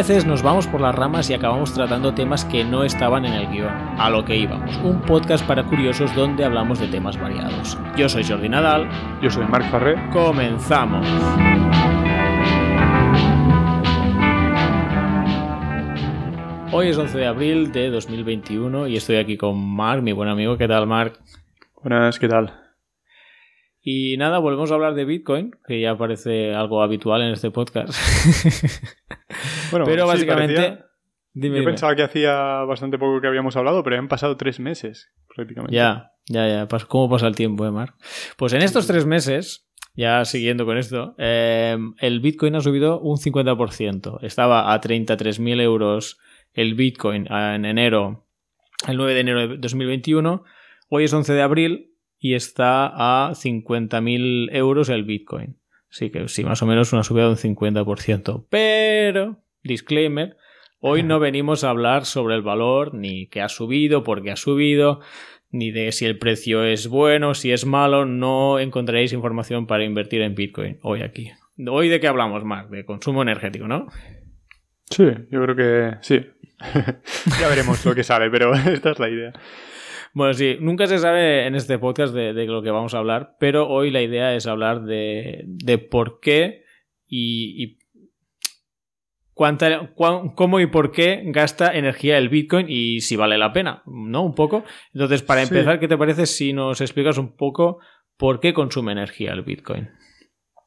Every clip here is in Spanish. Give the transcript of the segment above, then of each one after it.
A veces nos vamos por las ramas y acabamos tratando temas que no estaban en el guion, a lo que íbamos, un podcast para curiosos donde hablamos de temas variados. Yo soy Jordi Nadal. Yo soy Marc Farré. Comenzamos. Hoy es 11 de abril de 2021 y estoy aquí con Marc, mi buen amigo. ¿Qué tal, Marc? Buenas, ¿qué tal? Y nada, volvemos a hablar de Bitcoin, que ya parece algo habitual en este podcast. Bueno, pero sí, básicamente... parecía- Dime, Yo dime. pensaba que hacía bastante poco que habíamos hablado, pero han pasado tres meses, prácticamente. Ya, ya, ya. ¿Cómo pasa el tiempo, eh, Marc? Pues en estos tres meses, ya siguiendo con esto, eh, el Bitcoin ha subido un 50%. Estaba a 33.000 euros el Bitcoin ah, en enero, el 9 de enero de 2021. Hoy es 11 de abril y está a 50.000 euros el Bitcoin. Así que sí, más o menos una subida de un 50%. Pero, disclaimer, hoy no venimos a hablar sobre el valor, ni que ha subido, por qué ha subido, ni de si el precio es bueno, si es malo. No encontraréis información para invertir en Bitcoin hoy aquí. Hoy de qué hablamos más, de consumo energético, ¿no? Sí, yo creo que sí. ya veremos lo que sale, pero esta es la idea. Bueno, sí, nunca se sabe en este podcast de, de lo que vamos a hablar, pero hoy la idea es hablar de, de por qué y, y cuánta, cuán- cómo y por qué gasta energía el Bitcoin y si vale la pena, ¿no? Un poco. Entonces, para Sí. empezar, ¿qué te parece si nos explicas un poco por qué consume energía el Bitcoin?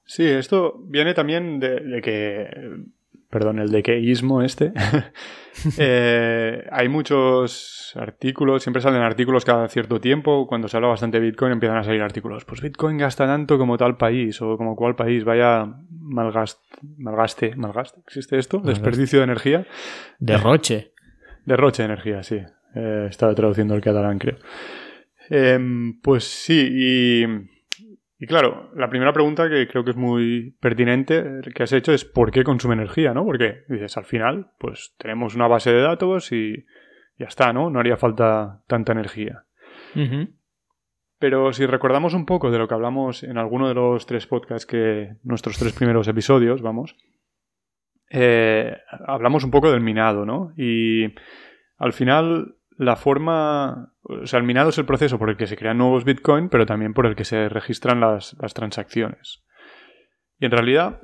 Sí, esto viene también de, de que, perdón, el dequeísmo este. Eh, hay muchos artículos, siempre salen artículos cada cierto tiempo. Cuando se habla bastante de Bitcoin empiezan a salir artículos. Pues Bitcoin gasta tanto como tal país o como cual país. Vaya malgast, malgaste, malgaste, ¿existe esto? Malgaste. Desperdicio de energía. Derroche. Derroche de energía, sí. Eh, estaba traduciendo el catalán, creo. Em, pues sí, y, y claro, la primera pregunta que creo que es muy pertinente que has hecho es ¿por qué consume energía? ¿no? Porque dices, al final, pues tenemos una base de datos y ya está, ¿no? No haría falta tanta energía. Pero si recordamos un poco de lo que hablamos en alguno de los tres podcasts que. nuestros tres primeros episodios, vamos. eh, hablamos un poco del minado, ¿no? Y al final, la forma. O sea, el minado es el proceso por el que se crean nuevos Bitcoin, pero también por el que se registran las, las transacciones. Y en realidad,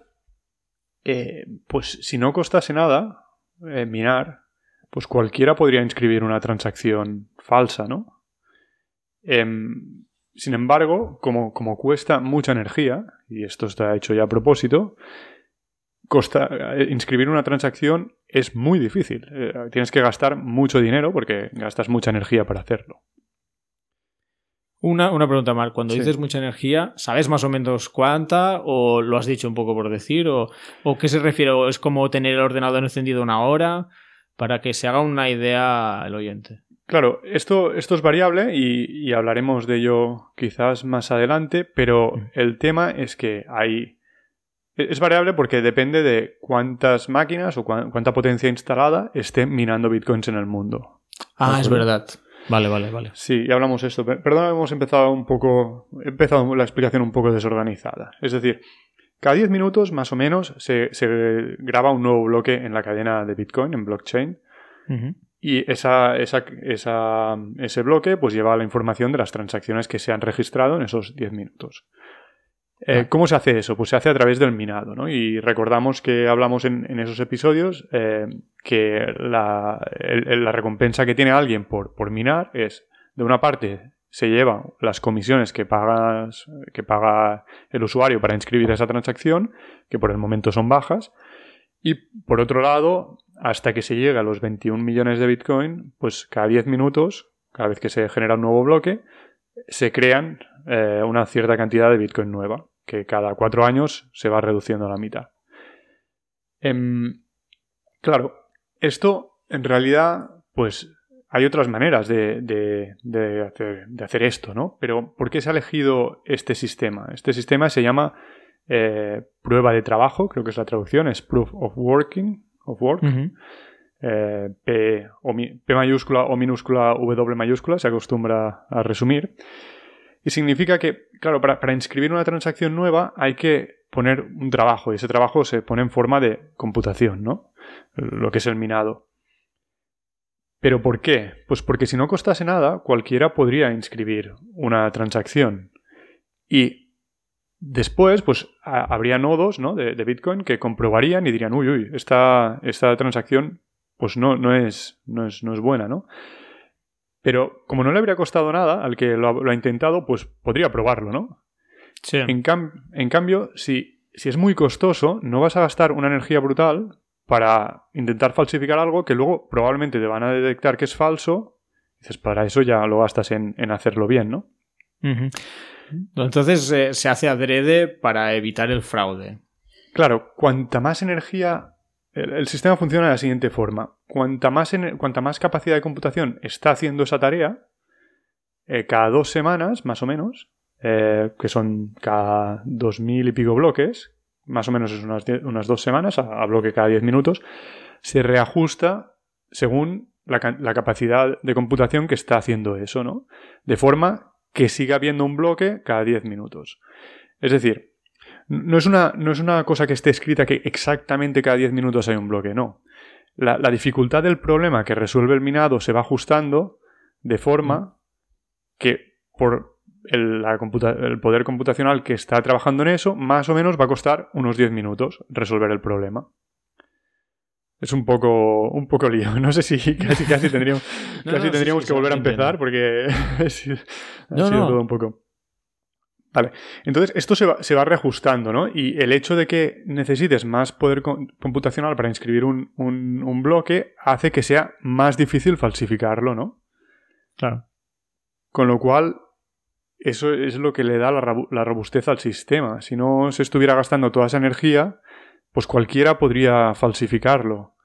eh, pues si no costase nada eh, minar, pues cualquiera podría inscribir una transacción falsa, ¿no? Em, sin embargo, como, como cuesta mucha energía, y esto está hecho ya a propósito, costa, eh, inscribir una transacción es muy difícil. Eh, tienes que gastar mucho dinero porque gastas mucha energía para hacerlo. Una, una pregunta, Marc. Cuando Sí. dices mucha energía, ¿sabes más o menos cuánta? ¿O lo has dicho un poco por decir? ¿O, o qué se refiere? ¿O es como tener el ordenador encendido una hora? Para que se haga una idea el oyente. Claro, esto, esto es variable y, y hablaremos de ello quizás más adelante, pero el tema es que hay... Es variable porque depende de cuántas máquinas o cuán- cuánta potencia instalada estén minando bitcoins en el mundo. Ah, De es verdad. Vale, vale, vale. Sí, ya hablamos esto. Pe- Perdón, hemos empezado un poco. He empezado la explicación un poco desorganizada. Es decir, cada 10 minutos más o menos se, se graba un nuevo bloque en la cadena de Bitcoin, en blockchain. Y esa, esa, esa- ese bloque pues lleva la información de las transacciones que se han registrado en esos 10 minutos. Eh, Ah. ¿Cómo se hace eso? Pues se hace a través del minado, ¿no? Y recordamos que hablamos en, en esos episodios eh, que la, el- el- la recompensa que tiene alguien por, por minar es, de una parte, se lleva las comisiones que, pagas, que paga el usuario para inscribir esa transacción, que por el momento son bajas, y por otro lado, hasta que se llegue a los 21 millones de Bitcoin, pues cada 10 minutos, cada vez que se genera un nuevo bloque, se crean eh, una cierta cantidad de Bitcoin nueva, que cada cuatro años se va reduciendo a la mitad. Em, claro, esto en realidad, pues hay otras maneras de, de- hacer, esto, ¿no? Pero ¿por qué se ha elegido este sistema? Este sistema se llama eh, prueba de trabajo, creo que es la traducción, es proof of working, of work. Eh, P, o P mayúscula o minúscula W mayúscula, se acostumbra a resumir. Y significa que, claro, para, inscribir una transacción nueva hay que poner un trabajo y ese trabajo se pone en forma de computación, ¿no? lo que es el minado. ¿Pero por qué? Pues porque si no costase nada, cualquiera podría inscribir una transacción. Y después, pues habría nodos ¿no? de, Bitcoin que comprobarían y dirían, uy, uy, esta, esta transacción pues no, no, es, no, es, no es buena, ¿no? Pero como no le habría costado nada al que lo ha, intentado, pues podría probarlo, ¿no? Sí. En, en cambio, si, si es muy costoso, no vas a gastar una energía brutal para intentar falsificar algo que luego probablemente te van a detectar que es falso. Dices, para eso ya lo gastas en, hacerlo bien, ¿no? Entonces eh, se hace adrede para evitar el fraude. Claro, cuanta más energía. El, sistema funciona de la siguiente forma. Cuanta más, capacidad de computación está haciendo esa tarea, eh, cada dos semanas, más o menos, eh, que son cada dos mil y pico bloques, más o menos es unas, dos semanas, a, bloque cada 10 minutos, se reajusta según la, capacidad de computación que está haciendo eso, ¿no? De forma que siga habiendo un bloque cada 10 minutos. Es decir, no es, una, no es una cosa que esté escrita que exactamente cada 10 minutos hay un bloque, no. La, la dificultad del problema que resuelve el minado se va ajustando de forma que por el, poder computacional que está trabajando en eso, más o menos va a costar unos 10 minutos resolver el problema. Es un poco, un poco lío. No sé si casi, casi tendríamos, casi tendríamos que volver a empezar porque ha sido, todo un poco. Vale, entonces esto se va, se va, reajustando, ¿no? Y el hecho de que necesites más poder computacional para inscribir un, un bloque hace que sea más difícil falsificarlo, ¿no? Claro. Con lo cual, eso es lo que le da la, robustez al sistema. Si no se estuviera gastando toda esa energía, pues cualquiera podría falsificarlo.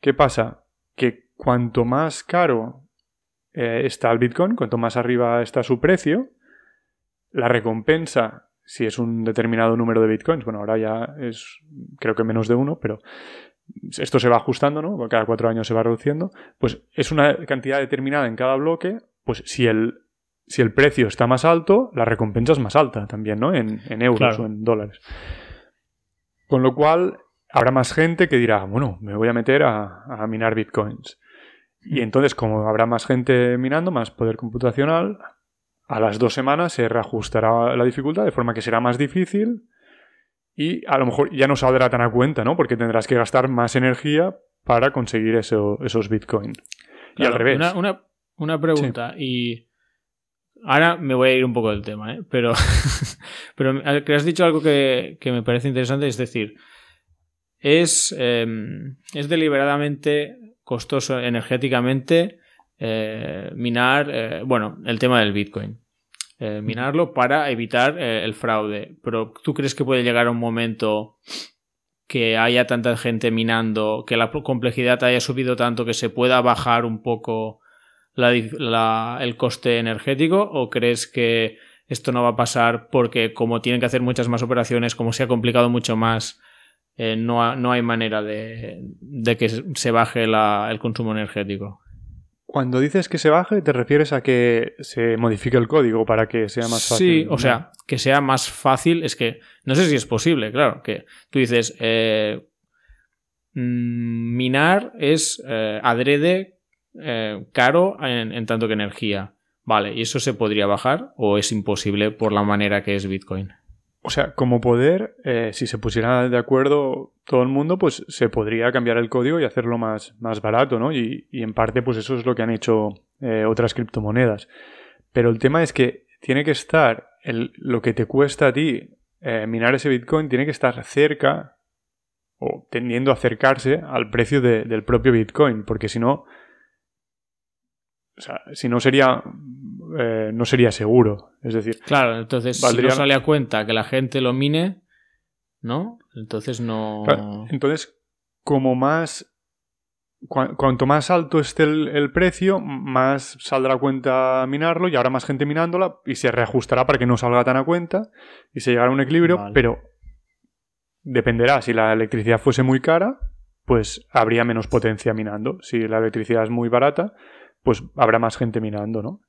¿Qué pasa? Que cuanto más caro eh, está el Bitcoin, cuanto más arriba está su precio, la recompensa, si es un determinado número de Bitcoins, bueno, ahora ya es creo que menos de uno, pero esto se va ajustando, ¿no? Cada cuatro años se va reduciendo, pues es una cantidad determinada en cada bloque, pues si el si el precio está más alto, la recompensa es más alta también, ¿no? En, euros o en dólares. Con lo cual, habrá más gente que dirá, bueno, me voy a meter a, minar bitcoins. Y entonces, como habrá más gente minando, más poder computacional, a las dos semanas se reajustará la dificultad de forma que será más difícil y a lo mejor ya no saldrá tan a cuenta, ¿no? Porque tendrás que gastar más energía para conseguir esos bitcoins. y al revés. Una, pregunta. Y Ahora me voy a ir un poco del tema, ¿eh? pero, pero que has dicho algo que, me parece interesante, es decir, es, em, es deliberadamente costoso energéticamente eh, minar, eh, bueno, el tema del Bitcoin. Eh, minarlo para evitar el fraude. Pero ¿tú crees que puede llegar un momento que haya tanta gente minando, que la complejidad haya subido tanto que se pueda bajar un poco el coste energético o crees que esto no va a pasar porque como tienen que hacer muchas más operaciones, como se ha complicado mucho más, no, no, hay manera de, que se baje el consumo energético? Cuando dices que se baje, ¿te refieres a que se modifique el código para que sea más fácil? Sí, o sea, que sea más fácil. Es que no sé si es posible, claro. Que tú dices, eh, mm, minar es eh, adrede eh, caro en, tanto que energía. Vale, ¿y eso se podría bajar o es imposible por la manera que es Bitcoin? O sea, como poder, eh, si se pusiera de acuerdo todo el mundo, pues se podría cambiar el código y hacerlo más, más barato, ¿no? Y, en parte, pues eso es lo que han hecho eh, otras criptomonedas. Pero el tema es que tiene que estar, lo que te cuesta a ti minar ese Bitcoin, tiene que estar cerca o tendiendo a acercarse al precio del propio Bitcoin, porque si no, o sea, si no sería. Eh, no sería seguro. Es decir. Claro, entonces si no sale a cuenta que la gente lo mine, ¿no? Entonces no. entonces, como más. cuanto más alto esté el, precio, más saldrá a cuenta minarlo y habrá más gente minándola y se reajustará para que no salga tan a cuenta y se llegará a un equilibrio, pero dependerá. Si la electricidad fuese muy cara, pues habría menos potencia minando. Si la electricidad es muy barata, pues habrá más gente minando, ¿no?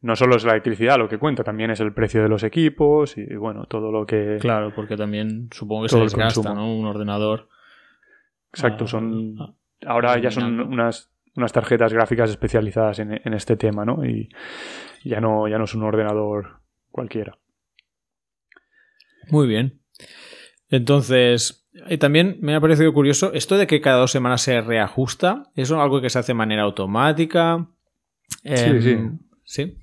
No solo es la electricidad lo que cuenta, también es el precio de los equipos y, bueno, todo lo que... Claro, porque también supongo que se desgasta, ¿no? Un ordenador. exacto. Son, ahora ya son unas, unas tarjetas gráficas especializadas en, en, este tema, ¿no? Y ya no, ya no es un ordenador cualquiera. Muy bien. Entonces, y también me ha parecido curioso esto de que cada dos semanas se reajusta. ¿Es algo que se hace de manera automática? sí, sí. Em, sí.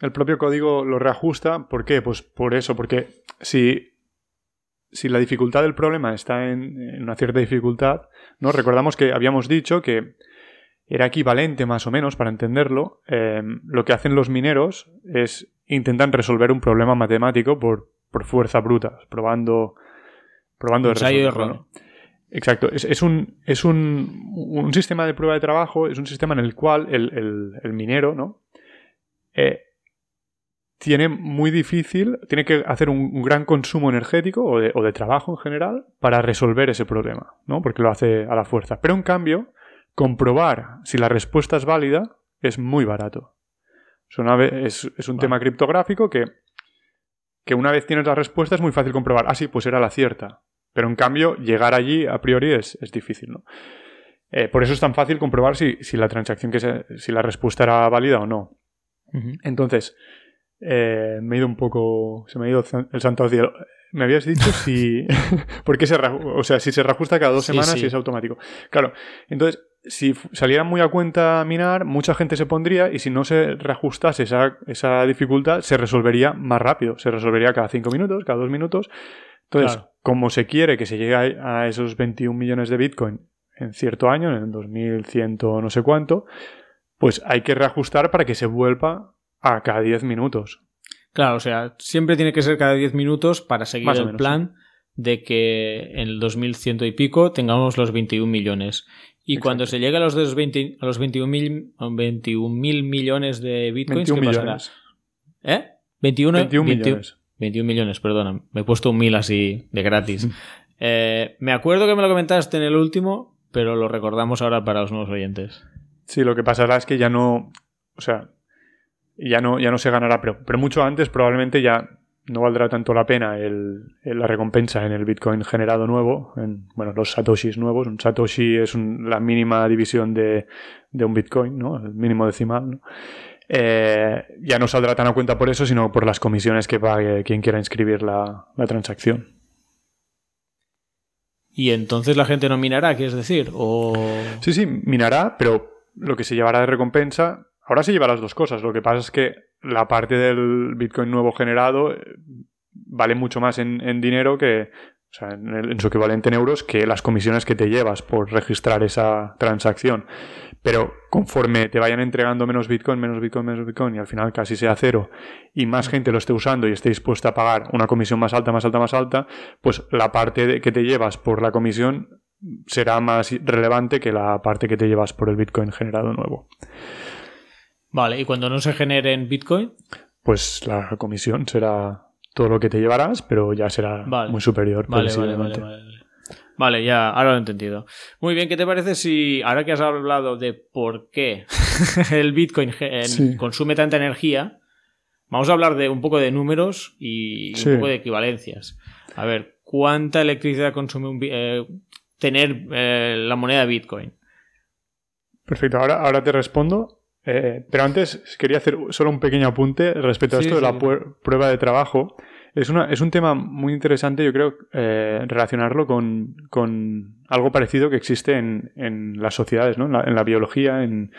El propio código lo reajusta. ¿Por qué? Pues por eso, porque si, si la dificultad del problema está en, una cierta dificultad, ¿no? Recordamos que habíamos dicho que era equivalente más o menos, para entenderlo, em, lo que hacen los mineros es intentan resolver un problema matemático por, por fuerza bruta, probando probando de error. Exacto. Es, un, es un, un, sistema de prueba de trabajo, es un sistema en el cual el, minero, ¿no? Eh, tiene muy difícil, tiene que hacer un, gran consumo energético o de, trabajo en general para resolver ese problema, ¿no? Porque lo hace a la fuerza. Pero en cambio, comprobar si la respuesta es válida es muy barato. Es, es, un tema criptográfico que, que una vez tienes la respuesta es muy fácil comprobar. Ah, sí, pues era la cierta. Pero en cambio, llegar allí a priori es, difícil, ¿no? Eh, por eso es tan fácil comprobar si, la transacción, que si la respuesta era válida o no. Entonces, eh, me he ido un poco. Se me ha ido el santo al cielo. Me habías dicho si. ¿Por qué se O sea, si se reajusta cada dos semanas y es automático. Claro. Entonces, si saliera muy a cuenta minar, mucha gente se pondría y si no se reajustase esa, esa dificultad, se resolvería más rápido. Se resolvería cada cinco minutos, cada dos minutos. Entonces, como se quiere que se llegue a esos 21 millones de Bitcoin en cierto año, en el 2100 no sé cuánto, pues hay que reajustar para que se vuelva a cada 10 minutos. Claro, o sea, siempre tiene que ser cada 10 minutos para seguir el plan de que en el 2100 y pico tengamos los 21 millones. Y cuando se llegue a los, 20, a los 21 mil millones de bitcoins, ¿qué pasará? ¿Eh? 21, 21 millones. 21 millones, perdona. Me he puesto un mil así de gratis. Eh, me acuerdo que me lo comentaste en el último, pero lo recordamos ahora para los nuevos oyentes. Sí, lo que pasará es que ya no. O sea, ya no, ya no se ganará, pero, pero mucho antes probablemente ya no valdrá tanto la pena el, la recompensa en el Bitcoin generado nuevo, en bueno, los Satoshis nuevos. Un Satoshi es la mínima división de, de, un Bitcoin, ¿no? El mínimo decimal, ¿no? Eh, ya no saldrá tan a cuenta por eso, sino por las comisiones que pague quien quiera inscribir la, transacción. Y entonces la gente no minará, ¿quieres decir? O... Sí, sí, minará, pero lo que se llevará de recompensa, ahora se lleva las dos cosas. Lo que pasa es que la parte del Bitcoin nuevo generado eh, vale mucho más en, dinero que, o sea, en, su equivalente en euros, que las comisiones que te llevas por registrar esa transacción. Pero conforme te vayan entregando menos Bitcoin, menos Bitcoin, menos Bitcoin, y al final casi sea cero, y más gente lo esté usando y esté dispuesta a pagar una comisión más alta, más alta, más alta, pues la parte que te llevas por la comisión será más relevante que la parte que te llevas por el Bitcoin generado nuevo. Vale, ¿y cuando no se genere en Bitcoin? Pues la comisión será todo lo que te llevarás, pero ya será muy superior. Vale, vale, vale, Vale, ya, ahora lo he entendido. Muy bien, ¿qué te parece si, ahora que has hablado de por qué el Bitcoin consume tanta energía, vamos a hablar de un poco de números y un poco de equivalencias? A ver, ¿cuánta electricidad consume eh, tener eh, la moneda Bitcoin? Perfecto, ahora, ahora te respondo. Eh, pero antes quería hacer solo un pequeño apunte respecto a esto de la prueba de trabajo. Es, una, es un tema muy interesante, yo creo, eh, relacionarlo con, con, algo parecido que existe en, en las sociedades, ¿no? en, la, biología, en,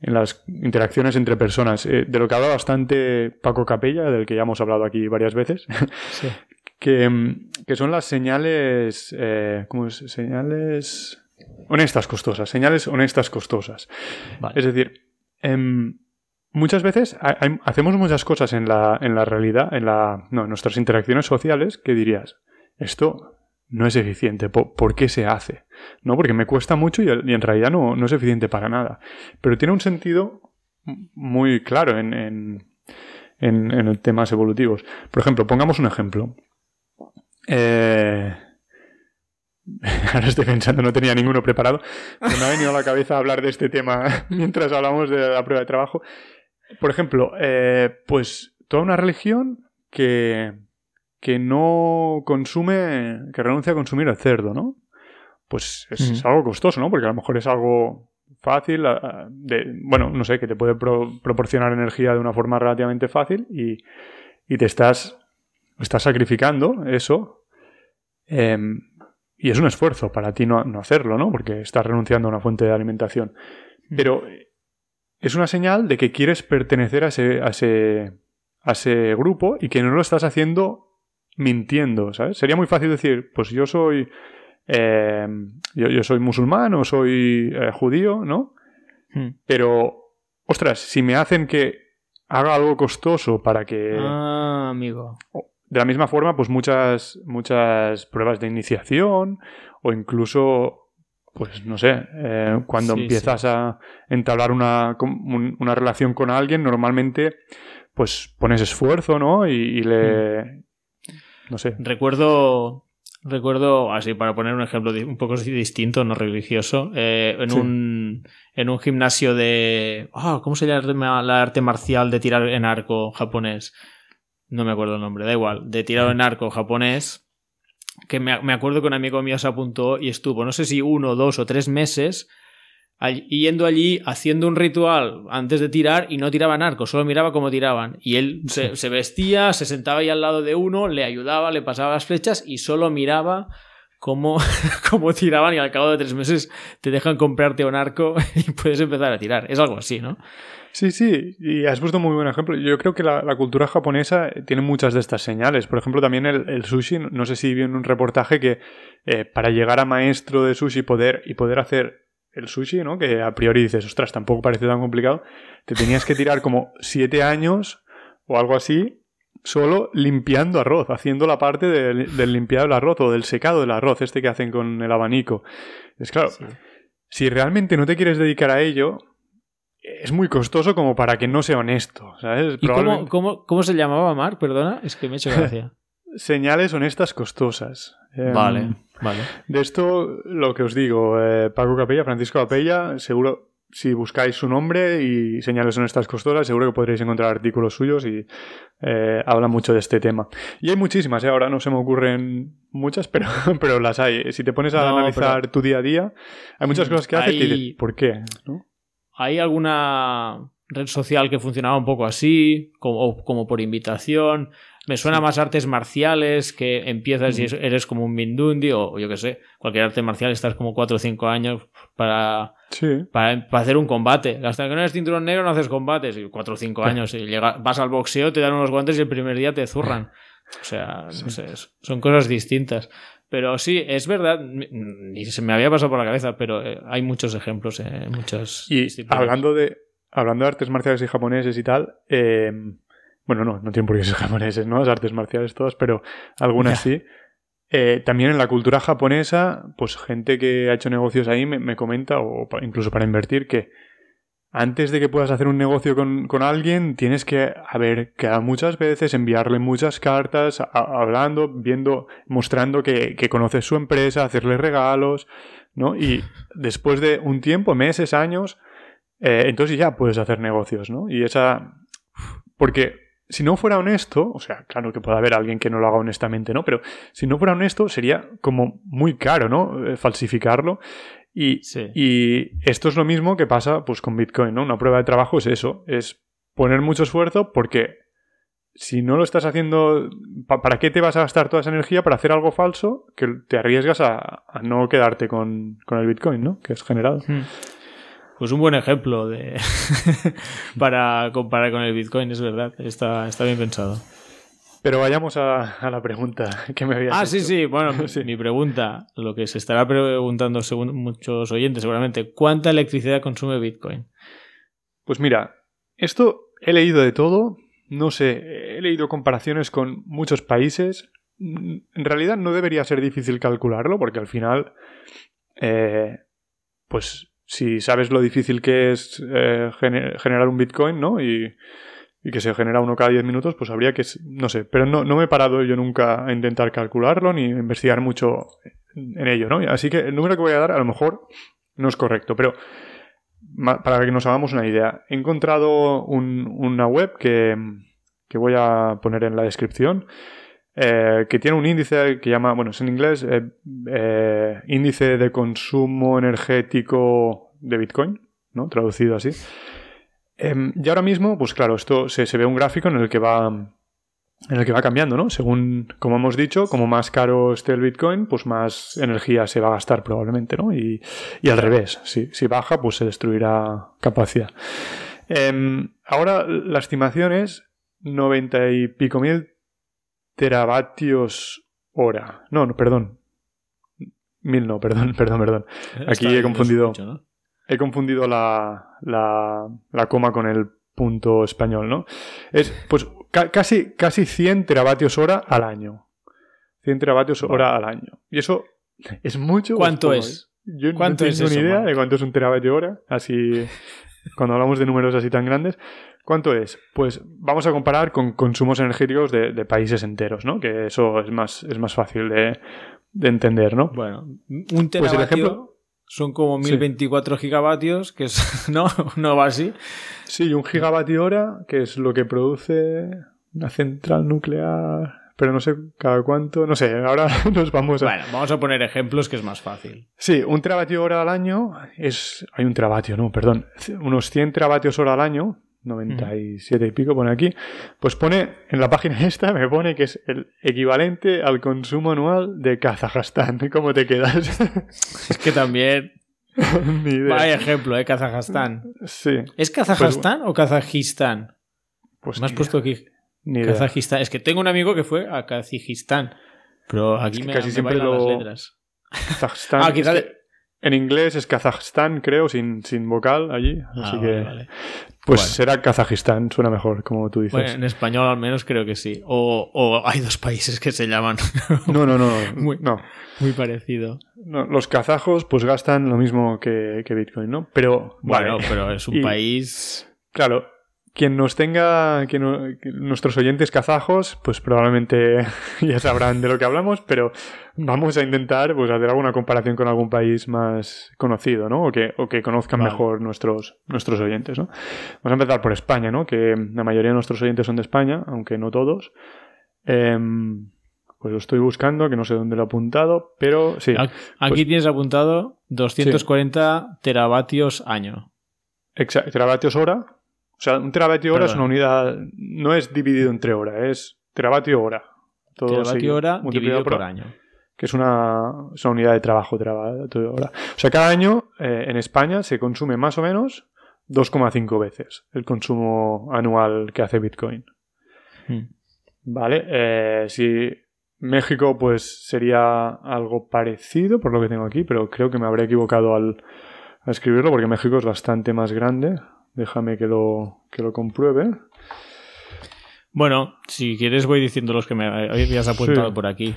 en, las interacciones entre personas. Eh, de lo que habla bastante Paco Capella, del que ya hemos hablado aquí varias veces, que, que, son las señales. ¿Cómo es? Señales. Honestas costosas. Señales honestas costosas. Es decir, em, Muchas veces hacemos muchas cosas en la, en la realidad, en, la, no, en nuestras interacciones sociales, que dirías, esto no es eficiente, ¿por, qué se hace? No, porque me cuesta mucho y, en realidad no, no, es eficiente para nada. Pero tiene un sentido muy claro en, en, en, en temas evolutivos. Por ejemplo, pongamos un ejemplo. Eh, ahora estoy pensando, no tenía ninguno preparado, pero me ha venido a la cabeza hablar de este tema mientras hablamos de la prueba de trabajo. Por ejemplo, eh, pues toda una religión que, que no consume, que renuncia a consumir el cerdo, ¿no? pues es, algo costoso, ¿no? Porque a lo mejor es algo fácil, de, bueno, no sé, que te puede proporcionar energía de una forma relativamente fácil y, te estás, estás sacrificando eso. Em, y es un esfuerzo para ti no, no, hacerlo, ¿no? Porque estás renunciando a una fuente de alimentación. Pero es una señal de que quieres pertenecer a ese, a ese, a ese grupo y que no lo estás haciendo mintiendo, ¿sabes? Sería muy fácil decir, pues yo soy eh, yo, soy musulmán o soy eh, judío, ¿no? Hmm. Pero, ostras, si me hacen que haga algo costoso para que... Ah, amigo. De la misma forma, pues muchas, muchas pruebas de iniciación o incluso, pues no sé, eh, cuando empiezas a entablar una, una, relación con alguien, normalmente pues pones esfuerzo, ¿no? Y, le... Hmm. No sé. Recuerdo Recuerdo, así para poner un ejemplo un poco distinto, no religioso, eh, en, un, en un gimnasio de... Oh, ¿Cómo se llama la arte marcial de tirar en arco japonés? No me acuerdo el nombre, da igual. De tirar en arco japonés, que me, me acuerdo que un amigo mío se apuntó y estuvo, no sé si uno, dos o tres meses yendo allí haciendo un ritual antes de tirar y no tiraban arco, solo miraba cómo tiraban. Y él se, vestía, se sentaba ahí al lado de uno, le ayudaba, le pasaba las flechas y solo miraba cómo, cómo tiraban y al cabo de tres meses te dejan comprarte un arco y puedes empezar a tirar. Es algo así, ¿no? Sí, sí, y has puesto muy buen ejemplo. Yo creo que la, cultura japonesa tiene muchas de estas señales. Por ejemplo, también el, sushi, no sé si vi en un reportaje que eh, para llegar a maestro de sushi poder, y poder hacer el sushi, ¿no? Que a priori dices, ostras, tampoco parece tan complicado. Te tenías que tirar como siete años o algo así solo limpiando arroz, haciendo la parte del, limpiado del arroz o del secado del arroz, este que hacen con el abanico. Es claro, si realmente no te quieres dedicar a ello, es muy costoso como para que no sea honesto, ¿sabes? ¿Y cómo, cómo, se llamaba Mark? Perdona, es que me he hecho gracia. Señales honestas costosas. Vale. Em, de esto, lo que os digo, eh, Paco Capella, Francisco Capella, seguro, si buscáis su nombre y señales honestas costosas, seguro que podréis encontrar artículos suyos y eh, habla mucho de este tema. Y hay muchísimas, ¿eh? ahora no se me ocurren muchas, pero, pero las hay. Si te pones a analizar tu día a día, hay muchas cosas que haces y dices, ¿por qué? ¿Hay alguna red social que funcionaba un poco así, como, como por invitación? Me suena más artes marciales que empiezas y eres como un Mindundi o yo qué sé, cualquier arte marcial estás como 4 o 5 años para, para, hacer un combate. Hasta que no eres cinturón negro no haces combates. Y 4 o 5 años y vas al boxeo, te dan unos guantes y el primer día te zurran. O sea, no sé, son cosas distintas. Pero sí, es verdad, ni se me había pasado por la cabeza, pero eh, hay muchos ejemplos en muchas. Y hablando de, hablando de artes marciales y japoneses y tal, eh, bueno, no, no tienen por qué ser japoneses, ¿no? Las artes marciales todas, pero algunas sí. Eh, también en la cultura japonesa, pues gente que ha hecho negocios ahí me, comenta, o incluso para invertir, que antes de que puedas hacer un negocio con, alguien, tienes que haber quedado muchas veces, enviarle muchas cartas, hablando, viendo, mostrando que, conoces su empresa, hacerle regalos, ¿no? Y después de un tiempo, meses, años, eh, entonces ya puedes hacer negocios, ¿no? Y esa... Porque si no fuera honesto, o sea, claro que puede haber alguien que no lo haga honestamente, ¿no? Pero si no fuera honesto, sería como muy caro, ¿no? Eh, falsificarlo. Y, y esto es lo mismo que pasa pues con Bitcoin, ¿no? Una prueba de trabajo es eso, es poner mucho esfuerzo porque si no lo estás haciendo, ¿para qué te vas a gastar toda esa energía para hacer algo falso que te arriesgas a, no quedarte con, el Bitcoin, ¿no? Que es generado. Hmm. Pues un buen ejemplo de para comparar con el Bitcoin, es verdad. Está, está bien pensado. Pero vayamos a, la pregunta que me habías Ah, sí, sí. Bueno, mi pregunta, lo que se estará preguntando según muchos oyentes seguramente, ¿cuánta electricidad consume Bitcoin? Pues mira, esto he leído de todo. No sé, he leído comparaciones con muchos países. En realidad no debería ser difícil calcularlo porque al final, eh, pues si sabes lo difícil que es eh, generar un Bitcoin, ¿no? Y, que se genera uno cada 10 minutos, pues habría que, no sé, pero no, no me he parado yo nunca a intentar calcularlo ni investigar mucho en ello, ¿no? Así que el número que voy a dar a lo mejor no es correcto, pero para que nos hagamos una idea, he encontrado una web que, que voy a poner en la descripción eh, que tiene un índice que llama, bueno, es en inglés, eh, eh, índice de consumo energético de Bitcoin, ¿no? Traducido así. Em, y ahora mismo, pues claro, esto se, se ve un gráfico en el que va en el que va cambiando, ¿no? Según, como hemos dicho, como más caro esté el Bitcoin, pues más energía se va a gastar probablemente, ¿no? Y, y al revés, si, si, baja, pues se destruirá capacidad. Eh, ahora la estimación es 90 y pico mil teravatios hora. No, no, perdón. Mil no, perdón, perdón, perdón. Aquí he confundido, mucho, ¿no? he confundido la, la, la coma con el punto español, ¿no? Es, pues, ca casi, casi 100 teravatios hora al año. 100 teravatios hora al año. Y eso es mucho. ¿Cuánto es? Yo ¿Cuánto no tengo es eso, ni idea man? de cuánto es un teravatio hora. Así, cuando hablamos de números así tan grandes. ¿Cuánto es? Pues vamos a comparar con consumos energéticos de, de países enteros, ¿no? Que eso es más, es más fácil de, de entender, ¿no? Bueno, un teravatio Pues el ejemplo- son como Sí. 1024 gigavatios, que es, no, no va así. Sí, un gigavatio hora, que es lo que produce una central nuclear, pero no sé cada cuánto, no sé, ahora nos vamos a... Bueno, vamos a poner ejemplos que es más fácil. Sí, un teravatio hora al año es... Hay un teravatio, no, perdón. Unos 100 teravatios hora al año, 97 y pico pone aquí, pues pone, en la página esta me pone que es el equivalente al consumo anual de Kazajstán. ¿Cómo te quedas? Es que también. Ni idea. Vaya ejemplo, ¿eh? Kazajstán. Sí, ¿Es Kazajstán o Kazajistán? pues Me has puesto aquí. Ni idea. Kazajistán. Es que tengo un amigo que fue a Kazajistán. Pero aquí Es que me, casi me siempre lo- las letras. Kazajstán. Ah, quizás. es que En inglés es Kazajstán, creo, sin, sin vocal allí. Así Ah, que. vale, vale. Pues Bueno. será Kazajistán, suena mejor, como tú dices. Bueno, en español al menos creo que sí. O, o hay dos países que se llaman No, no, no. Muy- no. muy parecido. No, Los kazajos, pues gastan lo mismo que, que Bitcoin, ¿no? Pero. Bueno, vale, pero es un Y- país. Claro. Quien nos tenga, quien nuestros oyentes kazajos, pues probablemente ya sabrán de lo que hablamos, pero vamos a intentar pues, hacer alguna comparación con algún país más conocido, ¿no? O que, o que conozcan Vale. mejor nuestros, nuestros oyentes, ¿no? Vamos a empezar por España, ¿no? Que la mayoría de nuestros oyentes son de España, aunque no todos. Em, pues lo estoy buscando, que no sé dónde lo he apuntado, pero sí. Aquí pues- tienes apuntado 240 teravatios año. Exa- teravatios hora. O sea, un teravatio hora es una unidad, no es dividido entre hora, es teravatio hora. Todo Teravatio hora dividido por año. Que es una, es una unidad de trabajo, teravatio hora. O sea, cada año eh, en España se consume más o menos 2,5 veces el consumo anual que hace Bitcoin. Hmm. Vale, eh, si México pues sería algo parecido por lo que tengo aquí, pero creo que me habré equivocado al, al escribirlo porque México es bastante más grande. Déjame que lo, que lo compruebe. Bueno, si quieres voy diciendo los que me habías apuntado Sí. por aquí.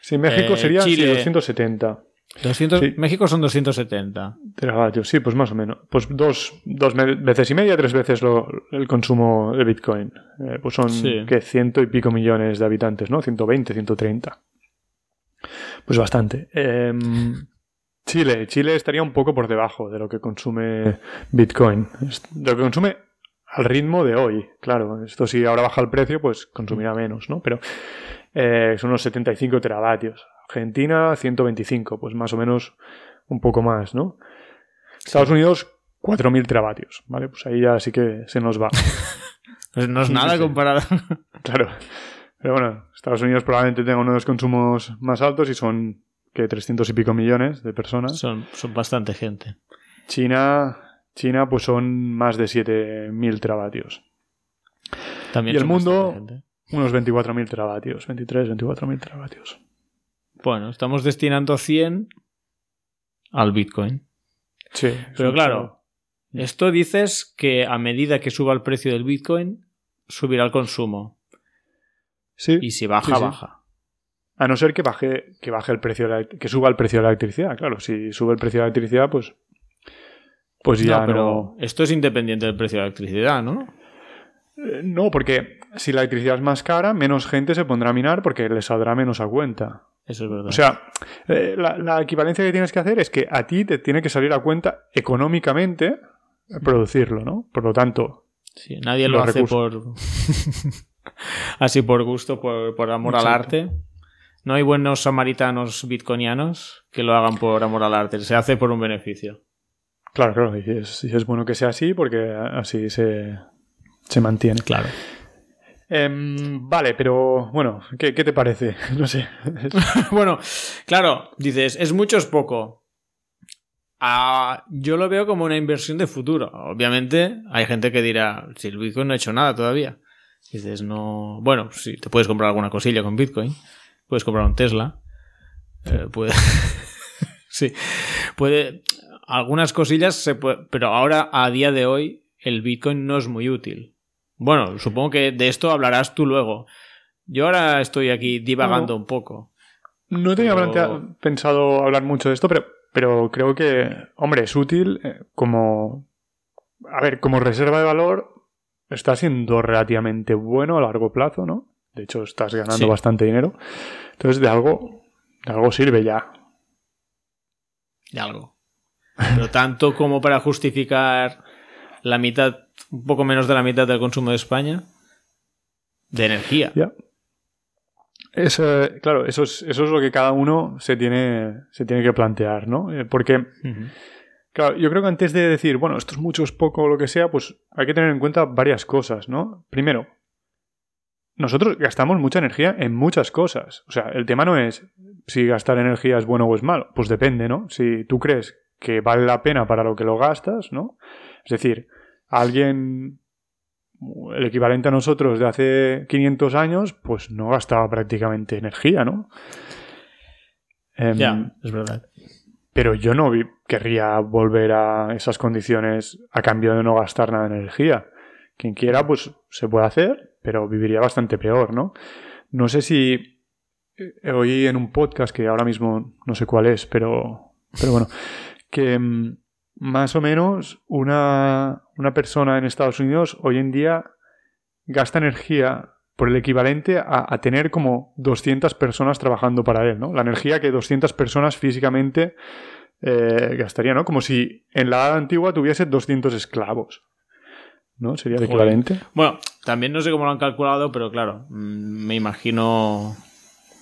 Sí, México Eh, sería sí, Chile. 270 200, Sí. México son 270. teravatios. Sí, pues más o menos. Pues dos, dos veces y media, tres veces lo- el consumo de Bitcoin. Eh, pues son Sí. que ciento y pico millones de habitantes, ¿no? 120, 130. Pues bastante. Em, Chile. Chile estaría un poco por debajo de lo que consume Bitcoin. De lo que consume al ritmo de hoy. Claro, esto si ahora baja el precio, pues consumirá menos, ¿no? Pero eh, son unos 75 teravatios. Argentina, 125, pues más o menos un poco más, ¿no? Estados Unidos, 4.000 teravatios, ¿vale? Pues ahí ya sí que se nos va. Pues no es nada comparado. claro. Pero bueno, Estados Unidos probablemente tenga uno de los consumos más altos y son que 300 y pico millones de personas. son, son bastante gente. China, China pues son más de 7.000 teravatios. También Y el mundo-. Unos 24.000 teravatios, 23, 24.000 teravatios. Bueno, estamos destinando 100 al Bitcoin. Sí. Pero claro, mucho. Esto dices que a medida que suba el precio del Bitcoin, subirá el consumo. Sí. Y si baja, Sí, sí. baja. A no ser que baje, que baje el precio de la- que suba el precio de la electricidad. Claro, si sube el precio de la electricidad, pues. Pues ya no, no. pero esto es independiente del precio de la electricidad, ¿no? Eh, No, porque si la electricidad es más cara, menos gente se pondrá a minar porque le saldrá menos a cuenta. Eso es verdad. O sea, eh, la, la equivalencia que tienes que hacer es que a ti te tiene que salir a cuenta económicamente producirlo, ¿no? Por lo tanto, Sí, nadie lo hace recursos. por. Así por gusto, por, amor al arte. No hay buenos samaritanos bitcoinianos que lo hagan por amor al arte, se hace por un beneficio. Claro, claro, y es, es bueno que sea así porque así se, se mantiene. Claro. Em, vale, pero bueno, ¿qué, te parece? No sé. bueno, claro, dices, es mucho, es poco. Ah, yo lo veo como una inversión de futuro. Obviamente, hay gente que dirá, si el Bitcoin no ha hecho nada todavía. Dices, no. Bueno, sí, te puedes comprar alguna cosilla con Bitcoin. Puedes comprar un Tesla. Eh, puede... sí. Puede. Algunas cosillas se puede. Pero ahora, a día de hoy, el Bitcoin no es muy útil. Bueno, supongo que de esto hablarás tú luego. Yo ahora estoy aquí divagando un poco. No tenía pensado hablar mucho de esto, pero, pero creo que, hombre, es útil eh, como... A ver, como reserva de valor está siendo relativamente bueno a largo plazo, ¿no? De hecho, estás ganando bastante dinero. Entonces, de algo, de algo sirve ya. De algo. Pero tanto como para justificar la mitad, un poco menos de la mitad del consumo de España de energía. Ya. claro, eso es, eso es lo que cada uno se tiene, se tiene que plantear, ¿no? Eh, porque, claro, yo creo que antes de decir, bueno, esto es mucho, es poco, o lo que sea, pues hay que tener en cuenta varias cosas, ¿no? Primero, nosotros gastamos mucha energía en muchas cosas. O sea, el tema no es si gastar energía es bueno o es malo. Pues depende, ¿no? Si tú crees que vale la pena para lo que lo gastas, ¿no? Es decir, alguien, el equivalente a nosotros de hace 500 años, pues no gastaba prácticamente energía, ¿no? Em, ya, es verdad. Pero yo no querría volver a esas condiciones a cambio de no gastar nada de energía. Quien quiera, pues se puede hacer, pero viviría bastante peor, ¿no? No sé si eh, oí en un podcast que ahora mismo no sé cuál es, pero, pero bueno, que em, más o menos una, persona en Estados Unidos hoy en día gasta energía por el equivalente a, tener como 200 personas trabajando para él, ¿no? La energía que 200 personas físicamente eh, gastarían, ¿no? Como si en la edad antigua tuviese 200 esclavos, ¿no? Sería equivalente. Bueno, también no sé cómo lo han calculado, pero claro, mm, me imagino,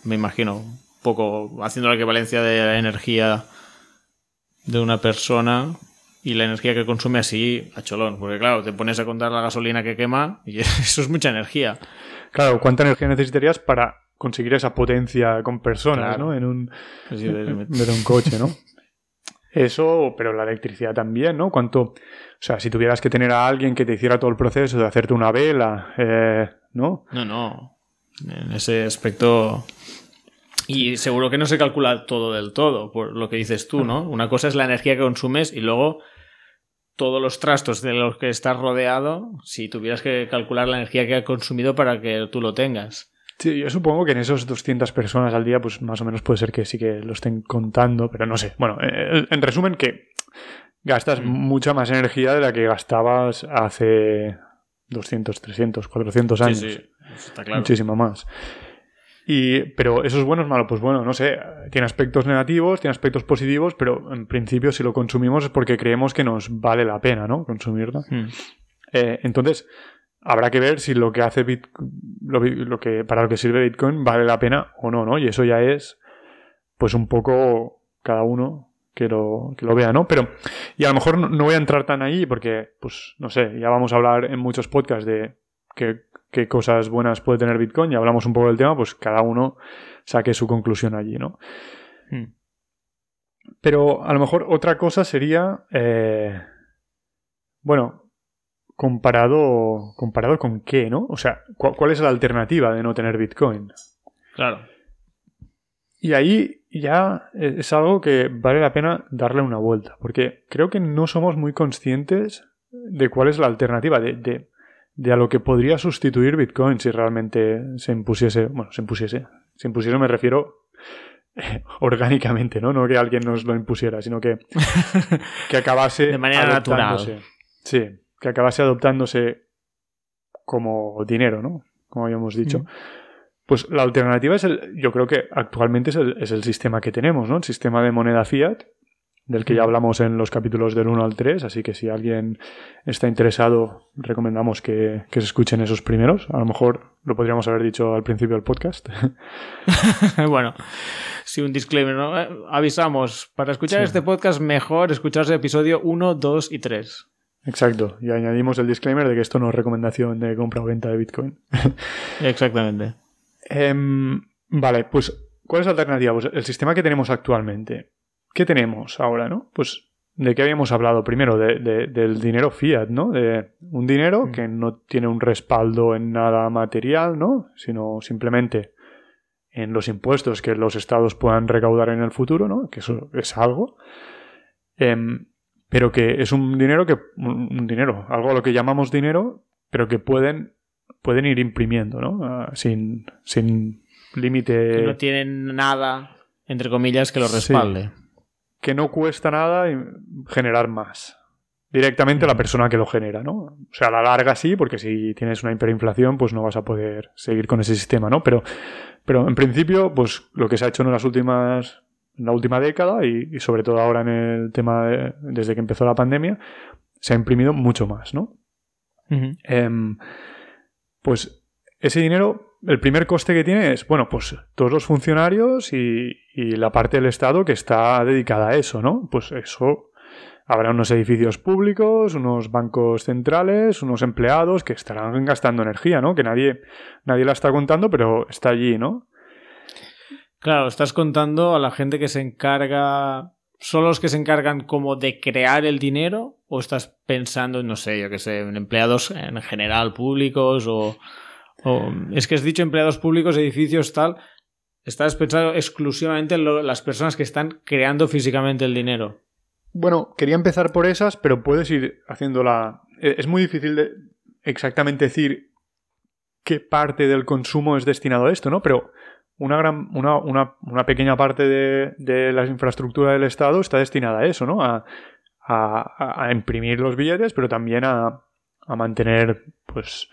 me imagino un poco haciendo la equivalencia de la energía de una persona y la energía que consume así a cholón. Porque claro, te pones a contar la gasolina que quema y eso es mucha energía. Claro, ¿cuánta energía necesitarías para conseguir esa potencia con personas, ¿no? En un, un coche, ¿no? Eso, pero la electricidad también, ¿no? Cuánto, o sea, si tuvieras que tener a alguien que te hiciera todo el proceso de hacerte una vela, eh, ¿no? No, no. En ese aspecto y seguro que no se calcula todo del todo, por lo que dices tú, ¿no? Una cosa es la energía que consumes y luego todos los trastos de los que estás rodeado, si tuvieras que calcular la energía que ha consumido para que tú lo tengas. Sí, yo supongo que en esos 200 personas al día, pues más o menos puede ser que sí que lo estén contando, pero no sé. Bueno, eh, en resumen, que gastas mm. mucha más energía de la que gastabas hace 200, 300, 400 años. Sí, sí, está claro. Muchísimo más. Y, pero eso es bueno o es malo. Pues bueno, no sé, tiene aspectos negativos, tiene aspectos positivos, pero en principio si lo consumimos es porque creemos que nos vale la pena, ¿no? Consumirla. Hmm. Eh, entonces, habrá que ver si lo que hace Bitcoin, lo, que, para lo que sirve Bitcoin vale la pena o no, ¿no? Y eso ya es, pues un poco cada uno que lo, que lo vea, ¿no? Pero, y a lo mejor no voy a entrar tan ahí porque, pues, no sé, ya vamos a hablar en muchos podcasts de qué cosas buenas puede tener Bitcoin y hablamos un poco del tema, pues cada uno saque su conclusión allí, ¿no? Hmm. Pero a lo mejor otra cosa sería, eh, bueno, comparado, comparado con qué, ¿no? O sea, ¿cuál es la alternativa de no tener Bitcoin? Claro. Y ahí ya es algo que vale la pena darle una vuelta, porque creo que no somos muy conscientes de cuál es la alternativa, de de a lo que podría sustituir Bitcoin si realmente se impusiese, bueno, se impusiese, se impusiese me refiero orgánicamente, ¿no? No que alguien nos lo impusiera, sino que, que acabase de manera natural. Sí, que acabase adoptándose como dinero, ¿no? Como habíamos dicho. Pues la alternativa es el, yo creo que actualmente es el, es el sistema que tenemos, ¿no? El sistema de moneda fiat, del que ya hablamos en los capítulos del 1 al 3, así que si alguien está interesado, recomendamos que, se escuchen esos primeros. A lo mejor lo podríamos haber dicho al principio del podcast. bueno, si un disclaimer, ¿no? Eh, avisamos, para escuchar este podcast mejor escucharse episodio 1, 2 y 3. Exacto, y añadimos el disclaimer de que esto no es recomendación de compra o venta de Bitcoin. Exactamente. Em, vale, pues, ¿cuál es la alternativa? Pues el sistema que tenemos actualmente. ¿Qué tenemos ahora, no? Pues, ¿de qué habíamos hablado? Primero, del dinero fiat, ¿no? De un dinero mm. que no tiene un respaldo en nada material, ¿no? Sino simplemente en los impuestos que los estados puedan recaudar en el futuro, ¿no? Que eso es algo. Em, pero que es un dinero que. un dinero, algo a lo que llamamos dinero, pero que pueden, pueden ir imprimiendo, ¿no? Ah, sin, sin límite. Que no tienen nada, entre comillas, que lo respalde que no cuesta nada generar más. Directamente a la persona que lo genera, ¿no? O sea, a la larga sí, porque si tienes una hiperinflación, pues no vas a poder seguir con ese sistema, ¿no? Pero, pero en principio, pues lo que se ha hecho en las últimas, en la última década y, sobre todo ahora en el tema desde que empezó la pandemia, se ha imprimido mucho más, ¿no? Em, pues ese dinero el primer coste que tiene es, bueno, pues todos los funcionarios y, la parte del Estado que está dedicada a eso, ¿no? Pues eso, habrá unos edificios públicos, unos bancos centrales, unos empleados que estarán gastando energía, ¿no? Que nadie, nadie la está contando, pero está allí, ¿no? Claro, estás contando a la gente que se encarga. ¿Son los que se encargan como de crear el dinero? ¿O estás pensando, no sé, yo qué sé, en empleados en general públicos o es que has dicho empleados públicos, edificios, tal. Estás pensando exclusivamente en las personas que están creando físicamente el dinero. Bueno, quería empezar por esas, pero puedes ir haciéndola. E, es muy difícil de exactamente decir qué parte del consumo es destinado a esto, ¿no? Pero una gran, una, una, pequeña parte de, de, la infraestructura del Estado está destinada a eso, ¿no? A, a, a imprimir los billetes, pero también a, a mantener, pues,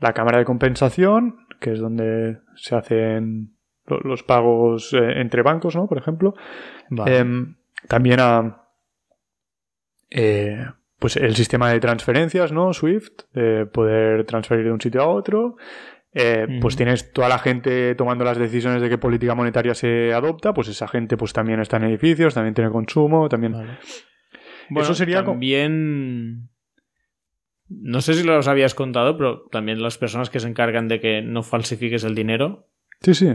la cámara de compensación, que es donde se hacen los pagos eh, entre bancos, ¿no? Por ejemplo. Em, también a eh, pues el sistema de transferencias, ¿no? Swift, poder transferir de un sitio a otro. Eh, pues tienes toda la gente tomando las decisiones de qué política monetaria se adopta, pues esa gente pues también está en edificios, también tiene consumo, también... Bueno, Eso sería también... No sé si lo habías contado, pero también las personas que se encargan de que no falsifiques el dinero. Sí, sí,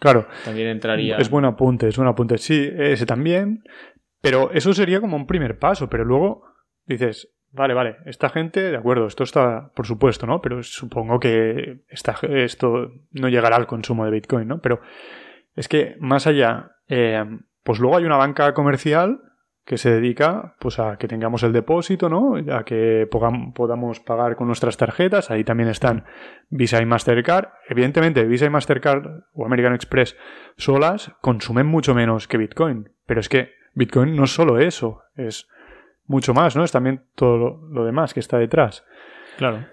claro. También entraría. Es buen apunte, es buen apunte. Sí, ese también. Pero eso sería como un primer paso, pero luego dices, vale, vale, esta gente, de acuerdo, esto está, por supuesto, ¿no? Pero supongo que esto no llegará al consumo de Bitcoin, ¿no? Pero es que más allá, eh, pues luego hay una banca comercial que se dedica pues a que tengamos el depósito, ¿no? A que podamos pagar con nuestras tarjetas. Ahí también están Visa y Mastercard. Evidentemente, Visa y Mastercard o American Express solas consumen mucho menos que Bitcoin. Pero es que Bitcoin no es solo eso, es mucho más, ¿no? Es también todo lo, demás que está detrás. Claro.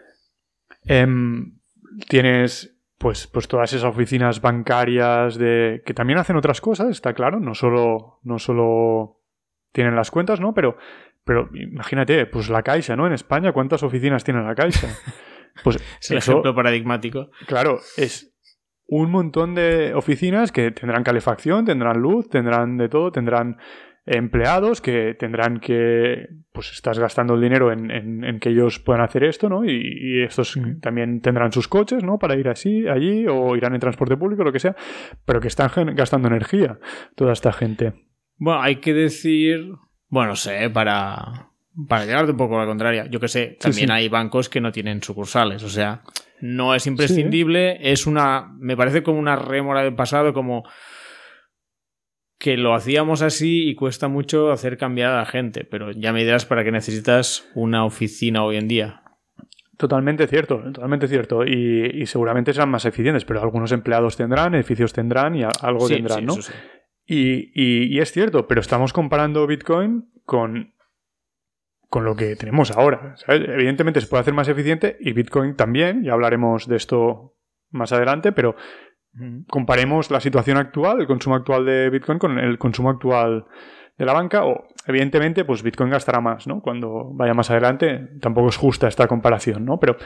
Em, tienes pues, pues todas esas oficinas bancarias de que también hacen otras cosas, está claro, no solo, no solo tienen las cuentas, ¿no? Pero, pero imagínate, pues la Caixa, ¿no? En España, ¿cuántas oficinas tiene la Caixa? Pues es el ejemplo paradigmático. Claro, es un montón de oficinas que tendrán calefacción, tendrán luz, tendrán de todo, tendrán empleados que tendrán que, pues estás gastando el dinero en, que ellos puedan hacer esto, ¿no? Y, estos también tendrán sus coches, ¿no? Para ir así, allí, o irán en transporte público, lo que sea, pero que están gastando energía, toda esta gente. Bueno, hay que decir, bueno, sé, para, para llevarte un poco a la contraria, yo que sé, también hay bancos que no tienen sucursales, o sea, no es imprescindible, es una, me parece como una rémora del pasado, como que lo hacíamos así y cuesta mucho hacer cambiar a la gente, pero ya me dirás para qué necesitas una oficina hoy en día. Totalmente cierto, totalmente cierto. Y, seguramente serán más eficientes, pero algunos empleados tendrán, edificios tendrán y algo tendrán, ¿no? Y, es cierto, pero estamos comparando Bitcoin con, con lo que tenemos ahora. Evidentemente se puede hacer más eficiente y Bitcoin también, ya hablaremos de esto más adelante, pero comparemos la situación actual, el consumo actual de Bitcoin con el consumo actual de la banca o evidentemente, pues Bitcoin gastará más, ¿no? Cuando vaya más adelante, tampoco es justa esta comparación, ¿no? Pero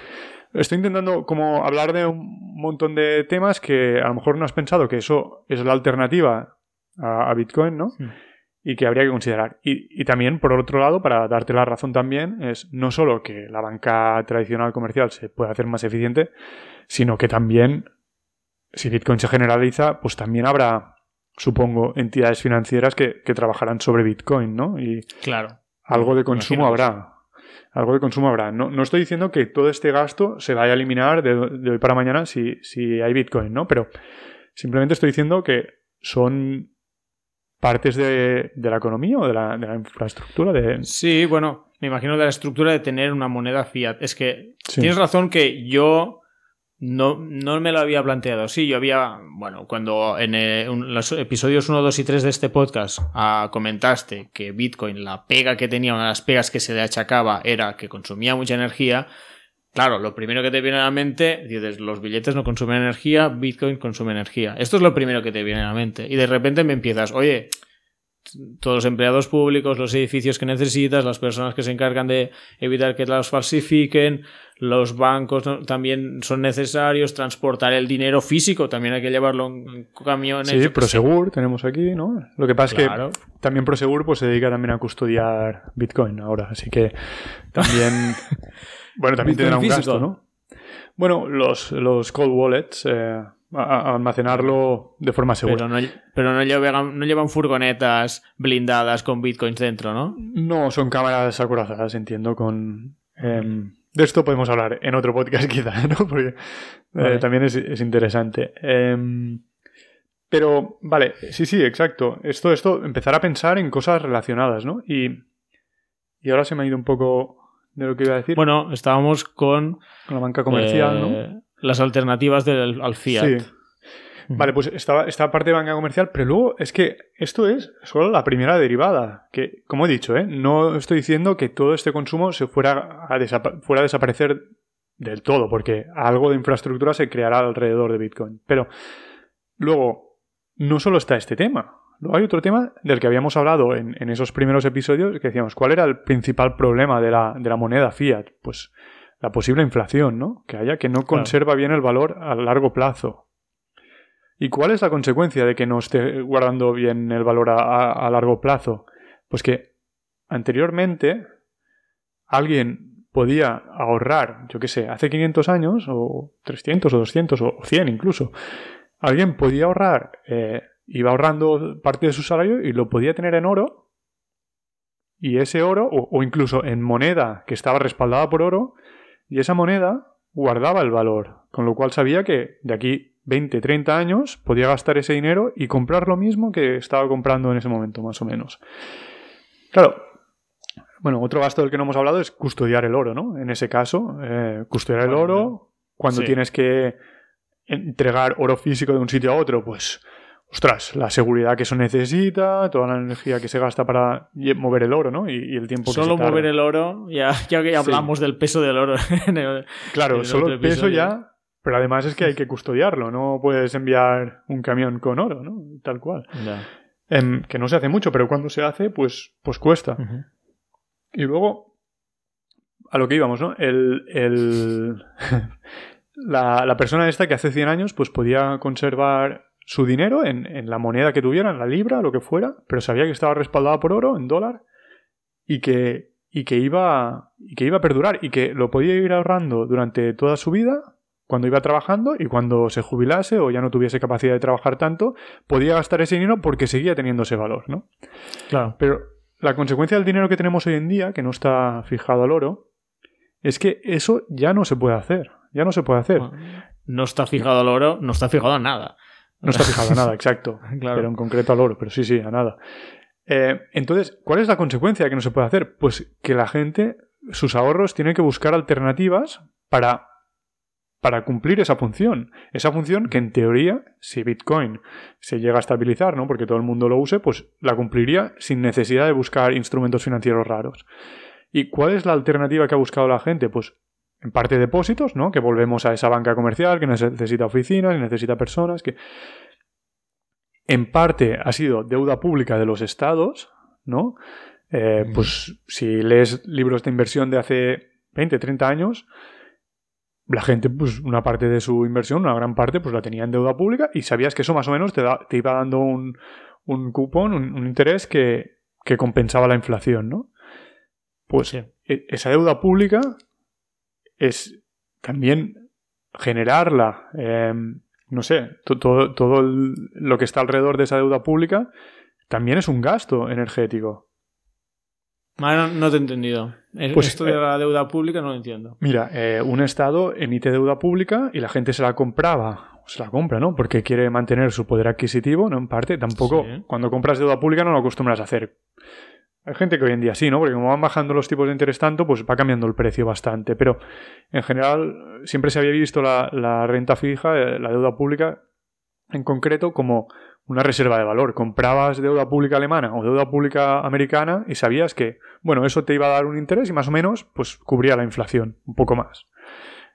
estoy intentando como hablar de un montón de temas que a lo mejor no has pensado que eso es la alternativa a, Bitcoin, ¿no? Y que habría que considerar. Y, y, también, por otro lado, para darte la razón también, es no solo que la banca tradicional comercial se puede hacer más eficiente, sino que también, si Bitcoin se generaliza, pues también habrá supongo, entidades financieras que, trabajarán sobre Bitcoin, ¿no? Y claro. algo de consumo habrá. Algo de consumo habrá. No, no, estoy diciendo que todo este gasto se vaya a eliminar de, hoy para mañana si, si hay Bitcoin, ¿no? Pero simplemente estoy diciendo que son partes de, la economía o de la, de la, infraestructura. De... Sí, bueno, me imagino de la estructura de tener una moneda fiat. Es que tienes razón que yo no, no me lo había planteado. Sí, yo había, bueno, cuando en, eh, los episodios 1, 2 y 3 de este podcast ah, comentaste que Bitcoin, la pega que tenía, una de las pegas que se le achacaba era que consumía mucha energía, claro, lo primero que te viene a la mente, dices, los billetes no consumen energía, Bitcoin consume energía. Esto es lo primero que te viene a la mente. Y de repente me empiezas, oye, todos los empleados públicos, los edificios que necesitas, las personas que se encargan de evitar que los falsifiquen, los bancos también son necesarios, transportar el dinero físico, también hay que llevarlo en camiones. Sí, Prosegur tenemos aquí, ¿no? Lo que pasa es que también Prosegur pues, se dedica también a custodiar Bitcoin ahora, así que también... bueno, también tendrá un gasto, ¿no? Bueno, los, los cold wallets... Eh, a, almacenarlo de forma segura. Pero, no, llevan, no llevan furgonetas blindadas con bitcoins dentro, ¿no? No, son cámaras acorazadas, entiendo, con... Em, de esto podemos hablar en otro podcast quizá, ¿no? Porque eh, también es, interesante. Em, pero, vale, sí, sí, exacto. Esto, esto, empezar a pensar en cosas relacionadas, ¿no? Y, y ahora se me ha ido un poco de lo que iba a decir. Bueno, estábamos con... Con la banca comercial, ¿no? Eh, las alternativas del, al fiat. Sí. Vale, pues esta, esta parte de banca comercial, pero luego es que esto es solo la primera derivada. Que, como he dicho, ¿eh? no estoy diciendo que todo este consumo se fuera a, fuera a desaparecer del todo, porque algo de infraestructura se creará alrededor de Bitcoin. Pero luego, no solo está este tema. Luego hay otro tema del que habíamos hablado en, en esos primeros episodios, que decíamos, ¿cuál era el principal problema de la, de la moneda fiat? Pues la posible inflación, ¿no? Que haya que no conserva bien el valor a largo plazo. ¿Y cuál es la consecuencia de que no esté guardando bien el valor a, largo plazo? Pues que anteriormente alguien podía ahorrar, yo qué sé, hace 500 años, o 300 o 200 o 100 incluso, alguien podía ahorrar, eh, iba ahorrando parte de su salario y lo podía tener en oro, y ese oro, o incluso en moneda que estaba respaldada por oro, y esa moneda guardaba el valor, con lo cual sabía que de aquí 20, 30 años podía gastar ese dinero y comprar lo mismo que estaba comprando en ese momento, más o menos. Claro, bueno, otro gasto del que no hemos hablado es custodiar el oro, ¿no? En ese caso, eh, custodiar el oro, cuando tienes que entregar oro físico de un sitio a otro, pues ostras, la seguridad que eso necesita, toda la energía que se gasta para mover el oro, ¿no? Y, el tiempo solo que se mover el oro, ya, ya que hablamos del peso del oro. claro, solo el peso ya, pero además es que hay que custodiarlo, no puedes enviar un camión con oro, ¿no? Tal cual. Em, que no se hace mucho, pero cuando se hace, pues, pues cuesta. Y luego, a lo que íbamos, ¿no? El, el la, la persona esta que hace 100 años, pues podía conservar su dinero en, la moneda que tuviera, en la libra, lo que fuera, pero sabía que estaba respaldada por oro, en dólar, y que, y que, iba, y que iba a perdurar, y que lo podía ir ahorrando durante toda su vida, cuando iba trabajando, y cuando se jubilase o ya no tuviese capacidad de trabajar tanto, podía gastar ese dinero porque seguía teniendo ese valor, ¿no? Claro. Pero la consecuencia del dinero que tenemos hoy en día, que no está fijado al oro, es que eso ya no se puede hacer. Ya no se puede hacer. no está fijado al oro, no está fijado a nada. No está fijado a nada, exacto. Pero en concreto al oro, pero sí, sí, a nada. Eh, entonces, ¿cuál es la consecuencia de que no se puede hacer? Pues que la gente, sus ahorros, tienen que buscar alternativas para, para cumplir esa función. Esa función que en teoría, si Bitcoin se llega a estabilizar, ¿no? Porque todo el mundo lo use, pues la cumpliría sin necesidad de buscar instrumentos financieros raros. ¿Y cuál es la alternativa que ha buscado la gente? Pues en parte depósitos, ¿no? Que volvemos a esa banca comercial que necesita oficinas, que necesita personas, que en parte ha sido deuda pública de los estados, ¿no? Eh, pues si lees libros de inversión de hace 20, 30 años, la gente, pues una parte de su inversión, una gran parte, pues la tenía en deuda pública y sabías que eso más o menos te, te iba dando un, un cupón, un, interés que, que, compensaba la inflación, ¿no? Pues e, esa deuda pública es también generarla, em, no sé, todo, todo lo que está alrededor de esa deuda pública también es un gasto energético. No, no te he entendido. Pues, Esto de eh, la deuda pública no lo entiendo. Mira, eh, un Estado emite deuda pública y la gente se la compraba, se la compra, ¿no? Porque quiere mantener su poder adquisitivo, ¿no? En parte, tampoco, cuando compras deuda pública no lo acostumbras a hacer. Hay gente que hoy en día sí, ¿no? Porque como van bajando los tipos de interés tanto, pues va cambiando el precio bastante. Pero en general siempre se había visto la, la renta fija, eh, la deuda pública en concreto, como una reserva de valor. Comprabas deuda pública alemana o deuda pública americana y sabías que, bueno, eso te iba a dar un interés y más o menos, pues cubría la inflación, un poco más.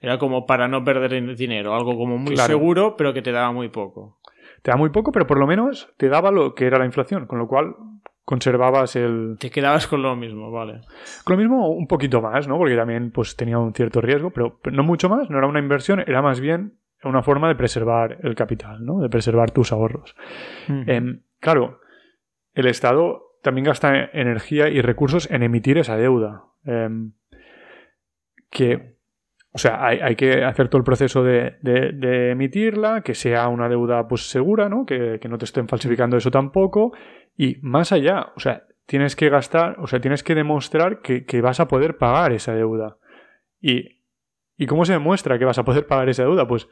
Era como para no perder dinero, algo como muy seguro, pero que te daba muy poco. Te da muy poco, pero por lo menos te daba lo que era la inflación, con lo cual conservabas el... Te quedabas con lo mismo, vale. Con lo mismo un poquito más, ¿no? Porque también pues tenía un cierto riesgo, pero no mucho más, no era una inversión, era más bien una forma de preservar el capital, ¿no? De preservar tus ahorros. Em, claro, el Estado también gasta energía y recursos en emitir esa deuda. Em, que, o sea, hay, que hacer todo el proceso de, emitirla, que sea una deuda pues segura, ¿no? Que, no te estén falsificando eso tampoco. Y más allá, o sea, tienes que gastar, o sea, tienes que demostrar que, que vas a poder pagar esa deuda. Y, ¿Y cómo se demuestra que vas a poder pagar esa deuda? Pues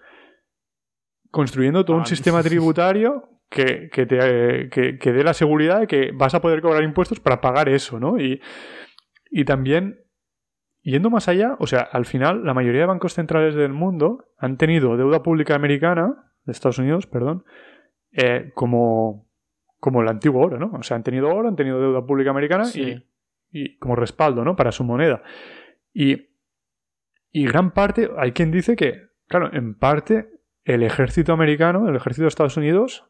construyendo todo un ah, sistema tributario que, que te, que, dé la seguridad de que vas a poder cobrar impuestos para pagar eso, ¿no? Y, y también, yendo más allá, o sea, al final la mayoría de bancos centrales del mundo han tenido deuda pública americana, de Estados Unidos, perdón, eh, como, como el antiguo oro, ¿no? O sea, han tenido oro, han tenido deuda pública americana y, y, como respaldo, ¿no? Para su moneda. Y, y gran parte, hay quien dice que, claro, en parte el ejército americano, el ejército de Estados Unidos,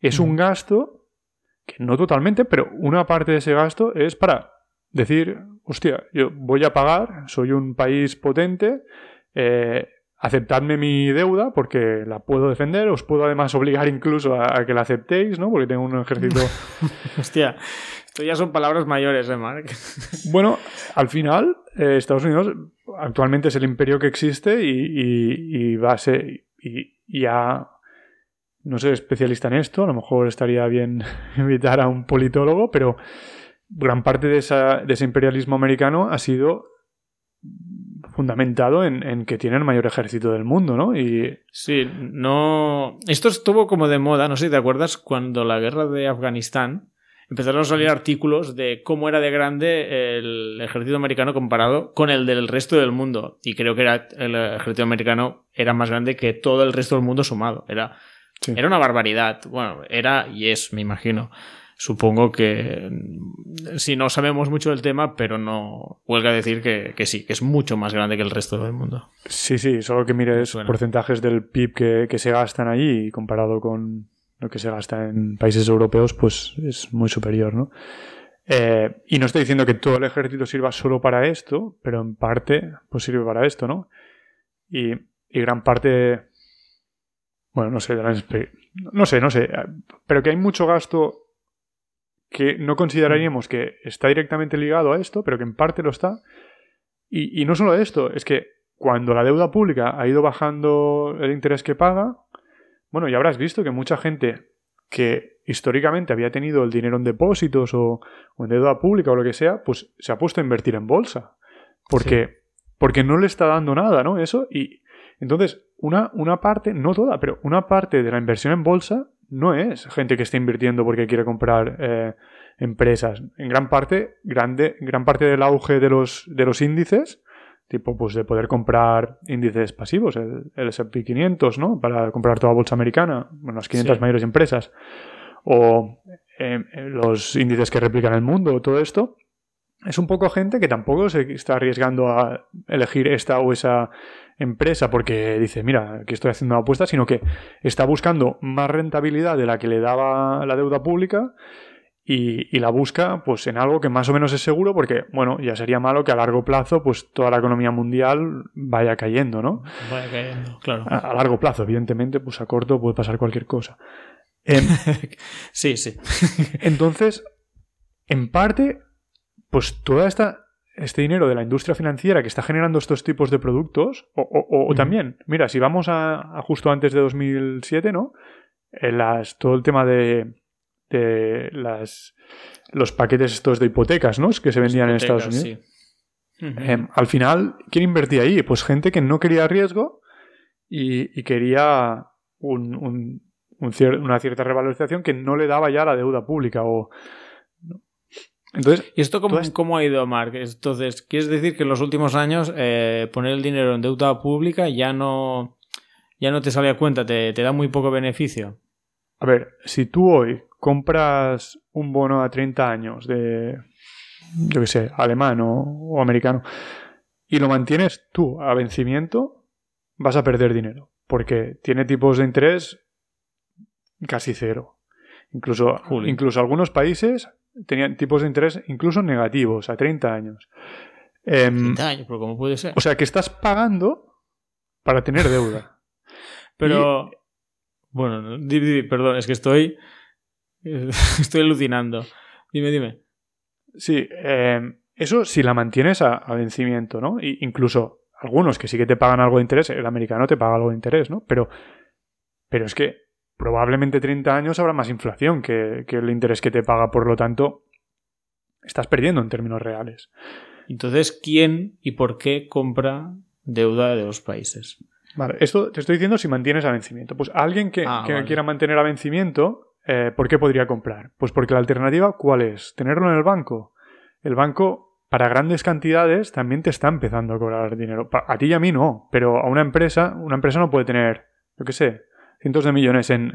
es un gasto que no totalmente, pero una parte de ese gasto es para decir, hostia, yo voy a pagar, soy un país potente, eh, aceptadme mi deuda porque la puedo defender, os puedo además obligar incluso a, que la aceptéis, ¿no? Porque tengo un ejército... hostia, esto ya son palabras mayores, ¿eh, Mark? bueno, al final, eh, Estados Unidos actualmente es el imperio que existe y, y va a ser y, ya no soy especialista en esto, a lo mejor estaría bien invitar a un politólogo, pero gran parte de, ese imperialismo americano ha sido fundamentado en, que tiene el mayor ejército del mundo, ¿no? Y... Sí, no... Esto estuvo como de moda, no sé te acuerdas, cuando la guerra de Afganistán empezaron a salir artículos de cómo era de grande el ejército americano comparado con el del resto del mundo. Y creo que era, el ejército americano era más grande que todo el resto del mundo sumado. Era, era una barbaridad. Bueno, era y es, me imagino. Supongo que si no sabemos mucho del tema, pero no huelga decir que, sí, que es mucho más grande que el resto del mundo. Sí, sí, solo que mires porcentajes del PIB que, que se gastan allí comparado con, que se gasta en países europeos, pues es muy superior, ¿no? Eh, y no estoy diciendo que todo el ejército sirva solo para esto, pero en parte, pues sirve para esto, ¿no? Y, gran parte, bueno, no sé, no sé, no sé, pero que hay mucho gasto que no consideraríamos que está directamente ligado a esto, pero que en parte lo está. Y no solo esto, es que cuando la deuda pública ha ido bajando el interés que paga, bueno, ya habrás visto que mucha gente que históricamente había tenido el dinero en depósitos o, en deuda pública o lo que sea, pues se ha puesto a invertir en bolsa. Porque, porque no le está dando nada, ¿no? Eso. Y entonces, una, una parte, no toda, pero una parte de la inversión en bolsa no es gente que está invirtiendo porque quiere comprar eh, empresas. En gran parte, grande, gran parte del auge de los, de los índices tipo pues de poder comprar índices pasivos, el, S&P 500, ¿no? Para comprar toda bolsa americana, bueno, las 500 mayores empresas, o em, eh, los índices que replican el mundo, todo esto, es un poco gente que tampoco se está arriesgando a elegir esta o esa empresa porque dice, mira, aquí estoy haciendo una apuesta, sino que está buscando más rentabilidad de la que le daba la deuda pública y, la busca pues en algo que más o menos es seguro porque, bueno, ya sería malo que a largo plazo pues toda la economía mundial vaya cayendo, ¿no? Vaya cayendo, claro. A, largo plazo, evidentemente, pues a corto puede pasar cualquier cosa. Em, sí, sí. entonces, en parte, pues toda esta este dinero de la industria financiera que está generando estos tipos de productos, o, también, mira, si vamos a, justo antes de 2007, ¿no? En las, todo el tema de, de las, los paquetes estos de hipotecas, ¿no? Que se vendían en Estados Unidos. Em, al final, ¿quién invertía ahí? Pues gente que no quería riesgo y, quería un, una cierta revalorización que no le daba ya la deuda pública o... Entonces, ¿Y esto cómo, ha ido, Mark? Entonces, ¿quieres decir que en los últimos años eh, poner el dinero en deuda pública ya no, ya no te sale a cuenta, te, te da muy poco beneficio? A ver, si tú hoy compras un bono a 30 años de, yo qué sé, alemán o, americano, y lo mantienes tú a vencimiento, vas a perder dinero, porque tiene tipos de interés casi cero. Incluso, incluso algunos países tenían tipos de interés incluso negativos a 30 años. 30 em, años, pero ¿cómo puede ser? O sea que estás pagando para tener deuda. pero... Bueno, perdón, es que estoy Estoy alucinando. Dime, dime. Sí, em, eso si la mantienes a, vencimiento, ¿no? Incluso algunos que sí que te pagan algo de interés, el americano te paga algo de interés, ¿no? Pero, pero es que probablemente 30 años habrá más inflación que, que el interés que te paga, por lo tanto, estás perdiendo en términos reales. Entonces, ¿quién y por qué compra deuda de los países? Vale, esto te estoy diciendo si mantienes a vencimiento. Pues alguien que, ah, quiera mantener a vencimiento eh, ¿Por qué podría comprar? Pues porque la alternativa, ¿cuál es? Tenerlo en el banco. El banco, para grandes cantidades, también te está empezando a cobrar dinero. A ti y a mí no, pero a una empresa, una empresa no puede tener, yo qué sé, cientos de millones en,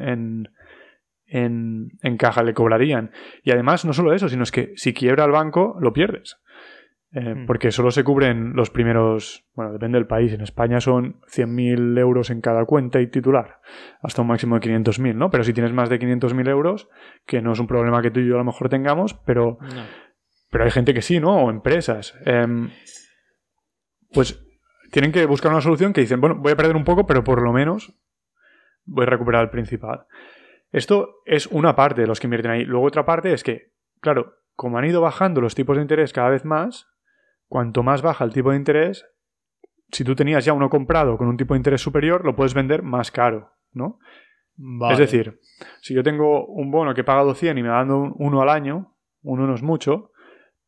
en, en caja, le cobrarían. Y además, no solo eso, sino es que si quiebra el banco, lo pierdes. Eh, hmm. Porque solo se cubren los primeros, bueno, depende del país. En España son 100.000 euros en cada cuenta y titular, hasta un máximo de 500.000, ¿no? Pero si tienes más de 500.000 euros, que no es un problema que tú y yo a lo mejor tengamos, pero, pero hay gente que sí, ¿no? O empresas. Em, pues tienen que buscar una solución que dicen, bueno, voy a perder un poco, pero por lo menos voy a recuperar el principal. Esto es una parte de los que invierten ahí. Luego otra parte es que, claro, como han ido bajando los tipos de interés cada vez más, cuanto más baja el tipo de interés, si tú tenías ya uno comprado con un tipo de interés superior, lo puedes vender más caro, ¿no? Es decir, si yo tengo un bono que he pagado 100 y me va dando uno al año, uno no es mucho,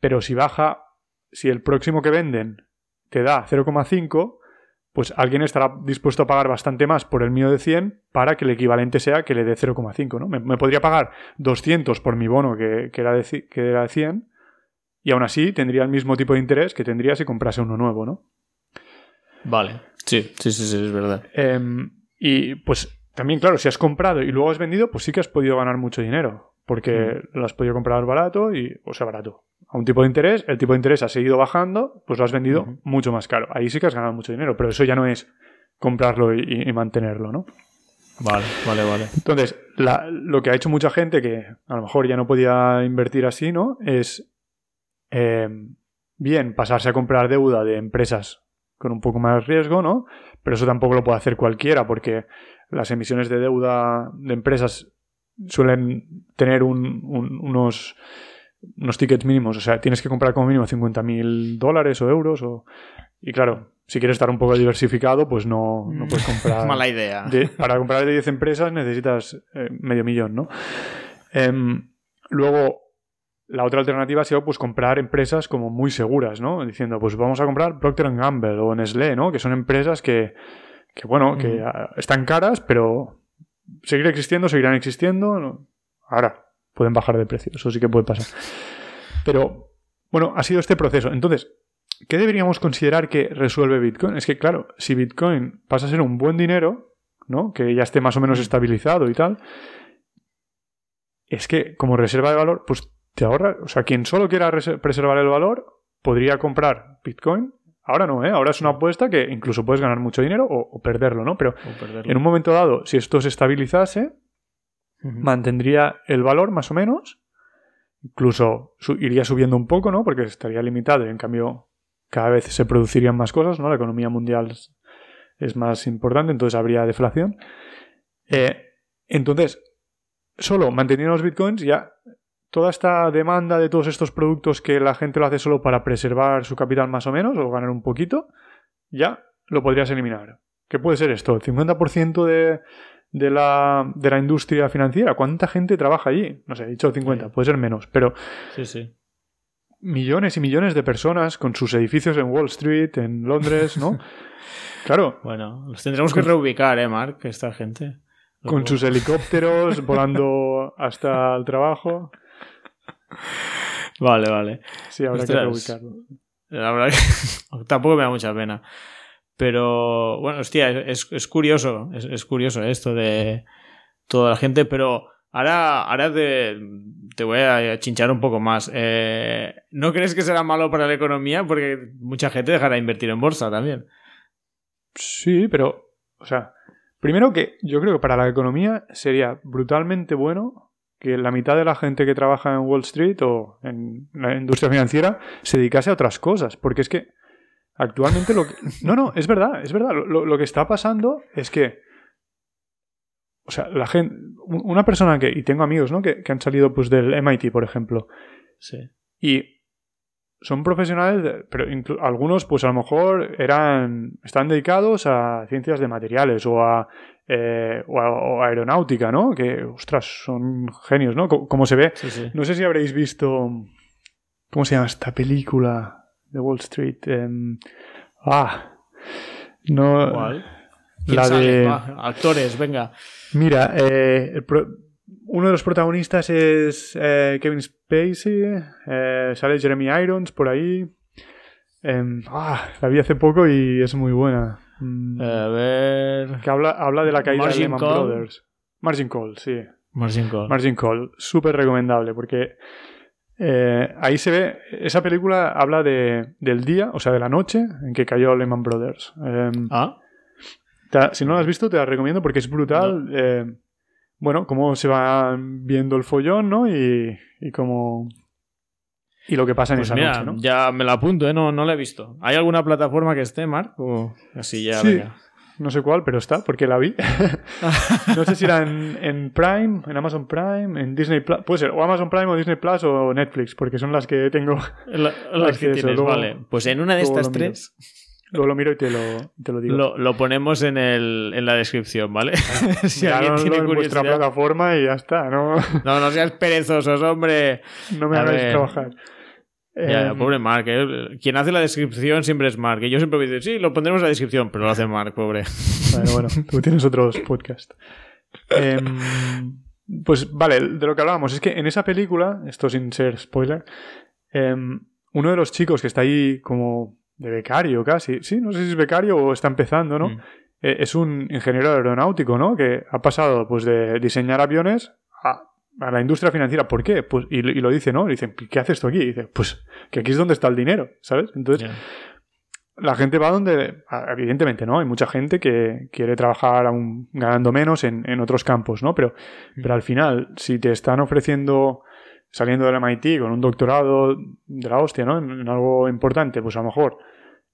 pero si baja, si el próximo que venden te da 0,5, pues alguien estará dispuesto a pagar bastante más por el mío de 100 para que el equivalente sea que le dé 0,5, ¿no? Me, podría pagar 200 por mi bono que, era de, que era de 100 y aún así tendría el mismo tipo de interés que tendría si comprase uno nuevo, ¿no? Vale, sí, sí, sí, sí es verdad. Em, y pues también, claro, si has comprado y luego has vendido, pues sí que has podido ganar mucho dinero, porque mm. lo has podido comprar barato y, o sea, barato. A un tipo de interés, el tipo de interés ha seguido bajando, pues lo has vendido mucho más caro. Ahí sí que has ganado mucho dinero, pero eso ya no es comprarlo y, mantenerlo, ¿no? Vale, vale, vale. Entonces, lo que ha hecho mucha gente que a lo mejor ya no podía invertir así, ¿no? Es eh, bien pasarse a comprar deuda de empresas con un poco más riesgo, ¿no? Pero eso tampoco lo puede hacer cualquiera porque las emisiones de deuda de empresas suelen tener unos, unos tickets mínimos. O sea, tienes que comprar como mínimo 50.000 dólares o euros. O... Y claro, si quieres estar un poco diversificado, pues no, no puedes comprar. Mala idea. para comprar de 10 empresas necesitas eh, medio millón, ¿no? Em, luego, la otra alternativa ha sido pues comprar empresas como muy seguras, ¿no? Diciendo, pues vamos a comprar Procter Gamble o Nestlé, ¿no? Que son empresas que, que bueno, que están caras, pero seguir existiendo, seguirán existiendo. Ahora, pueden bajar de precio, eso sí que puede pasar. Pero, bueno, ha sido este proceso. Entonces, ¿qué deberíamos considerar que resuelve Bitcoin? Es que, claro, si Bitcoin pasa a ser un buen dinero, ¿no? Que ya esté más o menos estabilizado y tal, es que como reserva de valor, pues te ahorra, o sea, quien solo quiera preservar el valor podría comprar Bitcoin. Ahora no, ¿eh? Ahora es una apuesta que incluso puedes ganar mucho dinero o, perderlo, ¿no? Pero en un momento dado, si esto se estabilizase, mantendría el valor más o menos incluso iría subiendo un poco, ¿no? Porque estaría limitado y en cambio cada vez se producirían más cosas, ¿no? La economía mundial es más importante, entonces habría deflación. Eh, entonces, solo manteniendo los bitcoins ya toda esta demanda de todos estos productos que la gente lo hace solo para preservar su capital más o menos o ganar un poquito, ya lo podrías eliminar. ¿Qué puede ser esto? ¿El 50% de, de, la, de la industria financiera? ¿Cuánta gente trabaja allí? No sé, he dicho 50, puede ser menos, pero... Sí, sí. Millones y millones de personas con sus edificios en Wall Street, en Londres, ¿no? claro. Bueno, los tendremos que reubicar, ¿eh, Mark? Esta gente. Con sus helicópteros volando hasta el trabajo. Vale, vale. Sí, habrá que reubicarlo. La verdad que tampoco me da mucha pena. Pero, bueno, hostia, es, es curioso, es, curioso esto de toda la gente, pero ahora, ahora te, te voy a chinchar un poco más. Eh, ¿No crees que será malo para la economía? Porque mucha gente dejará de invertir en bolsa también. Sí, pero, o sea, primero que yo creo que para la economía sería brutalmente bueno que la mitad de la gente que trabaja en Wall Street o en la industria financiera se dedicase a otras cosas, porque es que actualmente lo que... No, no, es verdad, es verdad. Lo, que está pasando es que... O sea, la gente... Una persona que... Y tengo amigos, ¿no? Que, que han salido pues del MIT, por ejemplo. Sí. Y son profesionales, pero algunos pues a lo mejor eran están dedicados a ciencias de materiales o a, eh, o, aeronáutica, ¿no? Que, ostras, son genios, ¿no? Como, se ve. No sé si habréis visto, ¿cómo se llama esta película de Wall Street? Em, ah, no. ¿Cuál? La de actores, venga. Mira, eh, uno de los protagonistas es eh, Kevin Spacey, eh, sale Jeremy Irons por ahí. Em, ah, la vi hace poco y es muy buena. Mm. a ver. Que habla, habla de la caída de Lehman Brothers. Margin Call, sí. Margin Call. Margin Call. Súper recomendable porque eh, ahí se ve. Esa película habla de, del día, o sea, de la noche en que cayó Lehman Brothers. Em, ah. si no lo has visto, te la recomiendo porque es brutal bueno, cómo se va viendo el follón, ¿no? Y, y cómo... Y lo que pasa en pues esa noche, ¿no? Ya me la apunto, ¿eh? No, no la he visto. ¿Hay alguna plataforma que esté, Mark? O así ya, sí. No sé cuál, pero está, porque la vi. no sé si era en, Prime, en Amazon Prime, en Disney Plus. Puede ser, o Amazon Prime o Disney Plus o Netflix, porque son las que tengo. las que tienes, vale. Pues en una de estas tres Luego lo miro y te lo, te lo digo. Lo, ponemos en, el, en la descripción, ¿vale? Ah, si alguien tiene en vuestra plataforma y ya está, ¿no? no, no seas perezosos, hombre. No me hagáis trabajar. Ya, em, pobre Mark. ¿eh? Quien hace la descripción siempre es Mark. Y yo siempre digo, sí, lo pondremos en la descripción, pero lo hace Mark, pobre. Bueno, bueno, tú tienes otros podcasts. Em, pues vale, de lo que hablábamos es que en esa película, esto sin ser spoiler, em, uno de los chicos que está ahí como de becario casi. Sí, no sé si es becario o está empezando, ¿no? Mm. Eh, es un ingeniero aeronáutico, ¿no? Que ha pasado pues de diseñar aviones a, la industria financiera. ¿Por qué? Pues, y, lo dice, ¿no? dicen, ¿qué haces tú aquí? Y dice, pues que aquí es donde está el dinero, ¿sabes? Entonces, la gente va donde, evidentemente, ¿no? Hay mucha gente que quiere trabajar aún ganando menos en, en otros campos, ¿no? Pero, mm. pero al final, si te están ofreciendo saliendo del MIT con un doctorado de la hostia, ¿no? En, algo importante, pues a lo mejor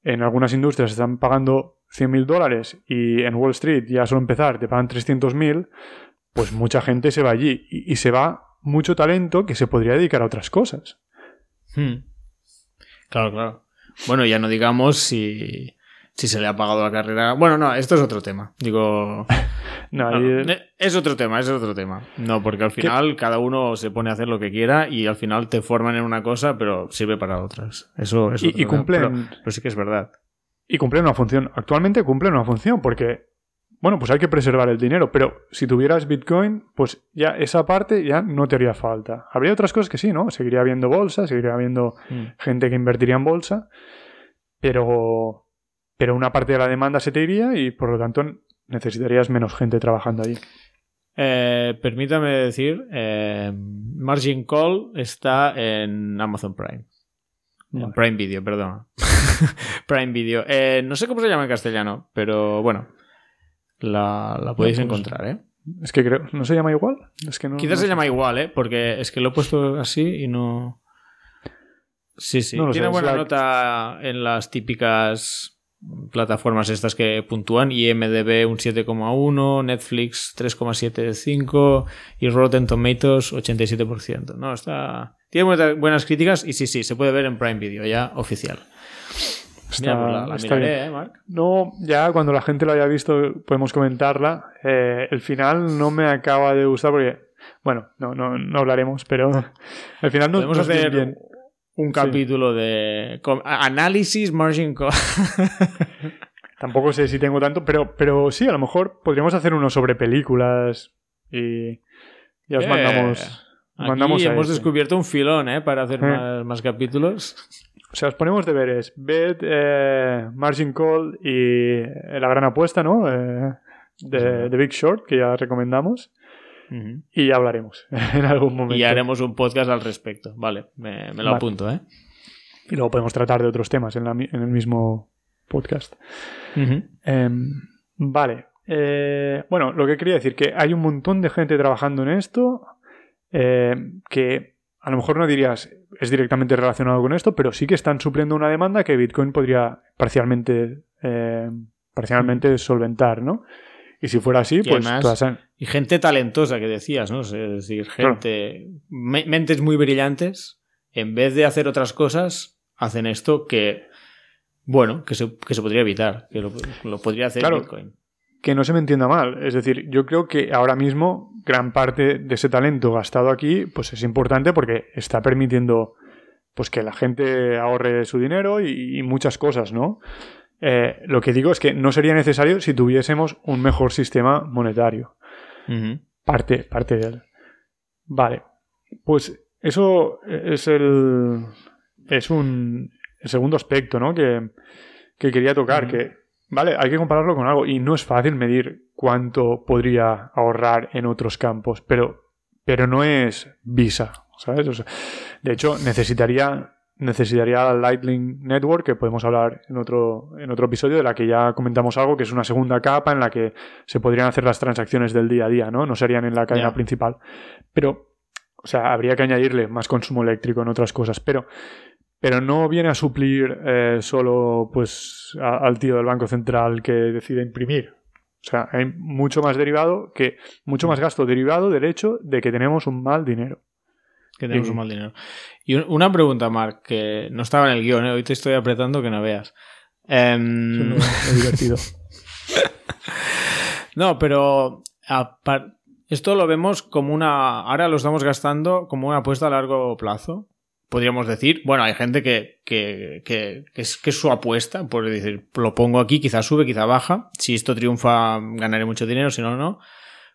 en algunas industrias están pagando 100.000 dólares y en Wall Street ya solo empezar te pagan 300.000, pues mucha gente se va allí y, se va mucho talento que se podría dedicar a otras cosas. Hmm. Claro, claro. Bueno, ya no digamos si, si se le ha pagado la carrera. Bueno, no, esto es otro tema. Digo, No, Es otro tema, es otro tema. No, porque al final cada uno se pone a hacer lo que quiera y al final te forman en una cosa, pero sirve para otras. Eso es. Y, cumplen. Pero, sí que es verdad. Y cumplen una función. Actualmente cumplen una función porque, bueno, pues hay que preservar el dinero, pero si tuvieras Bitcoin, pues ya esa parte ya no te haría falta. Habría otras cosas que sí, ¿no? Seguiría habiendo bolsa, seguiría habiendo mm. gente que invertiría en bolsa, pero, pero una parte de la demanda se te iría y por lo tanto necesitarías menos gente trabajando ahí. Eh, permítame decir, eh, Margin Call está en Amazon Prime. En Prime Video, perdón. Prime Video. Eh, no sé cómo se llama en castellano, pero bueno, la, la podéis encontrar, ¿eh? Es que creo, ¿no se llama igual? Es que no, Quizás no se llama igual, ¿eh? Porque es que lo he puesto así y no... Sí, sí. Tiene sé, buena la- nota en las típicas plataformas estas que puntúan. IMDB un 7,1, Netflix 3,75 y Rotten Tomatoes 87%. No, está... Tiene buenas- críticas y sí, sí, se puede ver en Prime Video ya oficial. Está, Mira, pues la, la está miraré, bien. ¿eh? No, ya cuando la gente lo haya visto podemos comentarla. Eh, el final no me acaba de gustar porque, bueno, no, no, no hablaremos, pero el final no, Podemos hacer bien. Un capítulo de análisis margin call. Tampoco sé si tengo tanto, pero, pero sí, a lo mejor podríamos hacer uno sobre películas y ya os Eh, mandamos. Aquí mandamos hemos descubierto un filón, ¿eh? Para hacer Eh. más, más capítulos. O sea, os ponemos deberes. Ved, eh, Margin Call y eh, La Gran Apuesta, ¿no? Eh, de, de Big Short, que ya recomendamos. Y ya hablaremos en algún momento. Y haremos un podcast al respecto. Vale, me, me lo Vale. apunto, ¿eh? Y luego podemos tratar de otros temas en, la mi- en el mismo podcast. Em, vale. Eh, bueno, lo que quería decir, que hay un montón de gente trabajando en esto eh, que a lo mejor no dirías es directamente relacionado con esto, pero sí que están supliendo una demanda que Bitcoin podría parcialmente, eh, parcialmente solventar, ¿no? Y si fuera así, pues además- todas han- Y gente talentosa que decías, ¿no? Es decir, Claro. gente. me- mentes muy brillantes. En vez de hacer otras cosas, hacen esto que. Bueno, que se, que se podría evitar. Que lo, lo podría hacer Claro. Bitcoin. que no se me entienda mal. Es decir, yo creo que ahora mismo gran parte de ese talento gastado aquí pues es importante porque está permitiendo pues que la gente ahorre su dinero y, y muchas cosas, ¿no? Eh, lo que digo es que no sería necesario si tuviésemos un mejor sistema monetario. Parte, parte de él. Vale. Pues eso es el. Es un. El segundo aspecto, ¿no? Que, que quería tocar. Que, vale, hay que compararlo con algo. Y no es fácil medir cuánto podría ahorrar en otros campos. Pero, pero no es Visa, ¿sabes? O sea, de hecho, necesitaría. Necesitaría la Lightning Network, que podemos hablar en otro, en otro episodio, de la que ya comentamos algo, que es una segunda capa en la que se podrían hacer las transacciones del día a día, ¿no? No serían en la cadena principal. Pero, o sea, habría que añadirle más consumo eléctrico en otras cosas. Pero, pero no viene a suplir eh, solo pues a- al tío del Banco Central que decide imprimir. O sea, hay mucho más derivado que, mucho más gasto derivado del hecho de que tenemos un mal dinero. Que tenemos un mal dinero. Y un- una pregunta, Mark, que no estaba en el guion, ¿eh? hoy te estoy apretando que no veas. Eso es divertido. No, pero apar- esto lo vemos como una. Ahora lo estamos gastando como una apuesta a largo plazo. Podríamos decir, bueno, hay gente que, que, que, que es, que es su apuesta, por decir, lo pongo aquí, quizás sube, quizá baja. Si esto triunfa, ganaré mucho dinero, si no, no.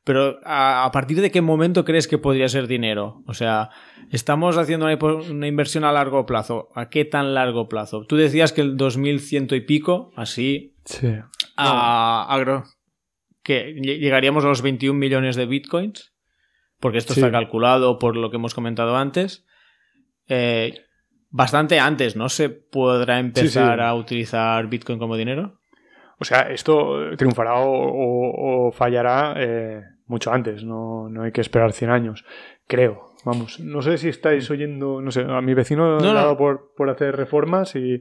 Pero ¿a, a partir de qué momento crees que podría ser dinero? O sea, estamos haciendo una, inversión a largo plazo. ¿A qué tan largo plazo? Tú decías que el 2100 y pico, así, Sí. a agro que lle- llegaríamos a los 21 millones de bitcoins porque esto Sí. está calculado por lo que hemos comentado antes Eh, bastante antes no se podrá empezar sí. a utilizar bitcoin como dinero O sea, esto triunfará o, o- o fallará eh, mucho antes, no, no hay que esperar 100 años, creo. Vamos, no sé si estáis oyendo, no sé, a mi vecino No, ha no. dado por, por hacer reformas y,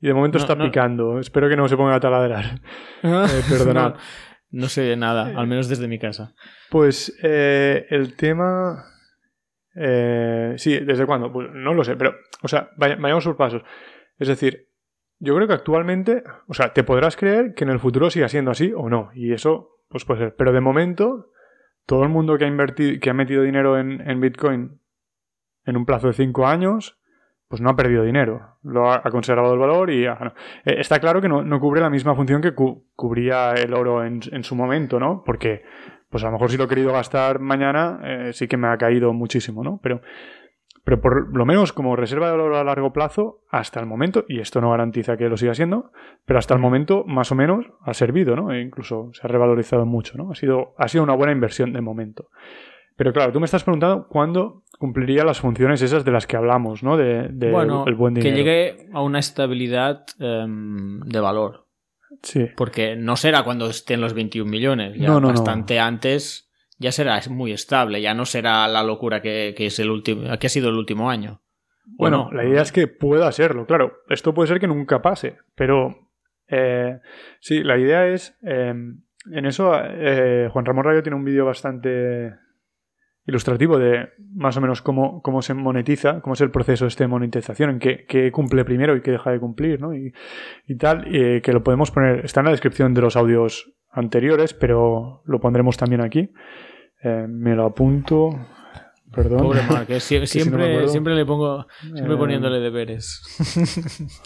y de momento está picando. Espero que no se ponga a taladrar. Eh, perdonad. no, sé nada al menos desde mi casa Pues eh, el tema... eh, sí, ¿desde cuándo? Pues no lo sé, pero, o sea, vaya- vayamos por pasos. Es decir, yo creo que actualmente, o sea, te podrás creer que en el futuro siga siendo así o no, y eso, pues puede ser. Pero de momento, todo el mundo que ha invertido, que ha metido dinero en, Bitcoin en un plazo de 5 años, pues no ha perdido dinero. Lo ha, conservado el valor y ha. Eh, está claro que no, cubre la misma función que cu- cubría el oro en, en su momento, ¿no? Porque, pues a lo mejor si lo he querido gastar mañana, eh, sí que me ha caído muchísimo, ¿no? Pero, pero por lo menos como reserva de valor a largo plazo, hasta el momento, y esto no garantiza que lo siga siendo, pero hasta el momento, más o menos, ha servido, ¿no? E incluso se ha revalorizado mucho, ¿no? Ha sido, ha sido una buena inversión de momento. Pero claro, tú me estás preguntando cuándo cumpliría las funciones esas de las que hablamos, ¿no? De, de bueno el buen que dinero. llegue a una estabilidad em, de valor Sí. porque no será cuando estén los 21 millones ya No, no, no. bastante antes ya será muy estable, ya no será la locura que, es el último, que ha sido el último año. Bueno, la idea es que pueda serlo, claro. Esto puede ser que nunca pase, pero eh, sí, la idea es. Eh, en eso, eh, Juan Ramón Rayo tiene un vídeo bastante ilustrativo de más o menos cómo, cómo se monetiza, cómo es el proceso este de monetización, en qué, cumple primero y qué deja de cumplir, ¿no? Y, tal, que lo podemos poner, está en la descripción de los audios anteriores, pero lo pondremos también aquí. me lo apunto. Perdón. Pobre Mark, siempre, siempre le pongo, siempre poniéndole deberes.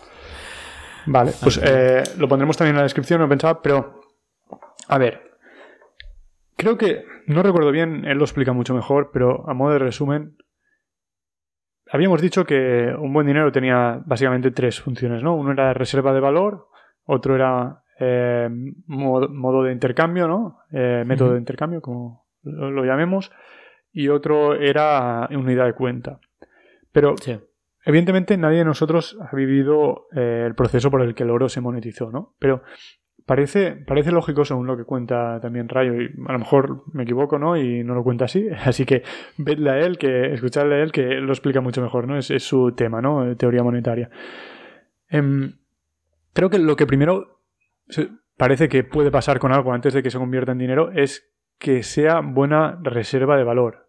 Vale, pues eh, lo pondremos también en la descripción, no pensaba, pero a ver, creo que, no recuerdo bien, él lo explica mucho mejor, pero a modo de resumen, habíamos dicho que un buen dinero tenía básicamente tres funciones, ¿no? Uno era reserva de valor, otro era eh, modo, de intercambio, ¿no? Eh, método de intercambio, como lo, llamemos, y otro era unidad de cuenta. Pero Evidentemente nadie de nosotros ha vivido eh, el proceso por el que el oro se monetizó, ¿no? Pero parece, parece lógico según lo que cuenta también Rayo, y a lo mejor me equivoco, ¿no? Y no lo cuenta así, así que vedle a él, que escuchadle a él, que lo explica mucho mejor, ¿no? Es, su tema, ¿no? Teoría monetaria. Em, creo que lo que primero parece que puede pasar con algo antes de que se convierta en dinero es que sea buena reserva de valor.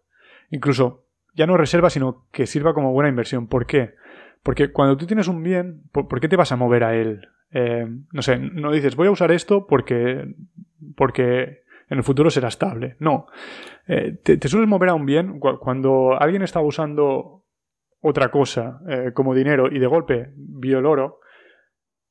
Incluso ya no reserva, sino que sirva como buena inversión. ¿Por qué? Porque cuando tú tienes un bien, ¿por, qué te vas a mover a él? Eh, no sé, no dices, voy a usar esto porque, porque en el futuro será estable. No. Eh, te, sueles mover a un bien cuando alguien está usando otra cosa eh, como dinero y de golpe vio el oro,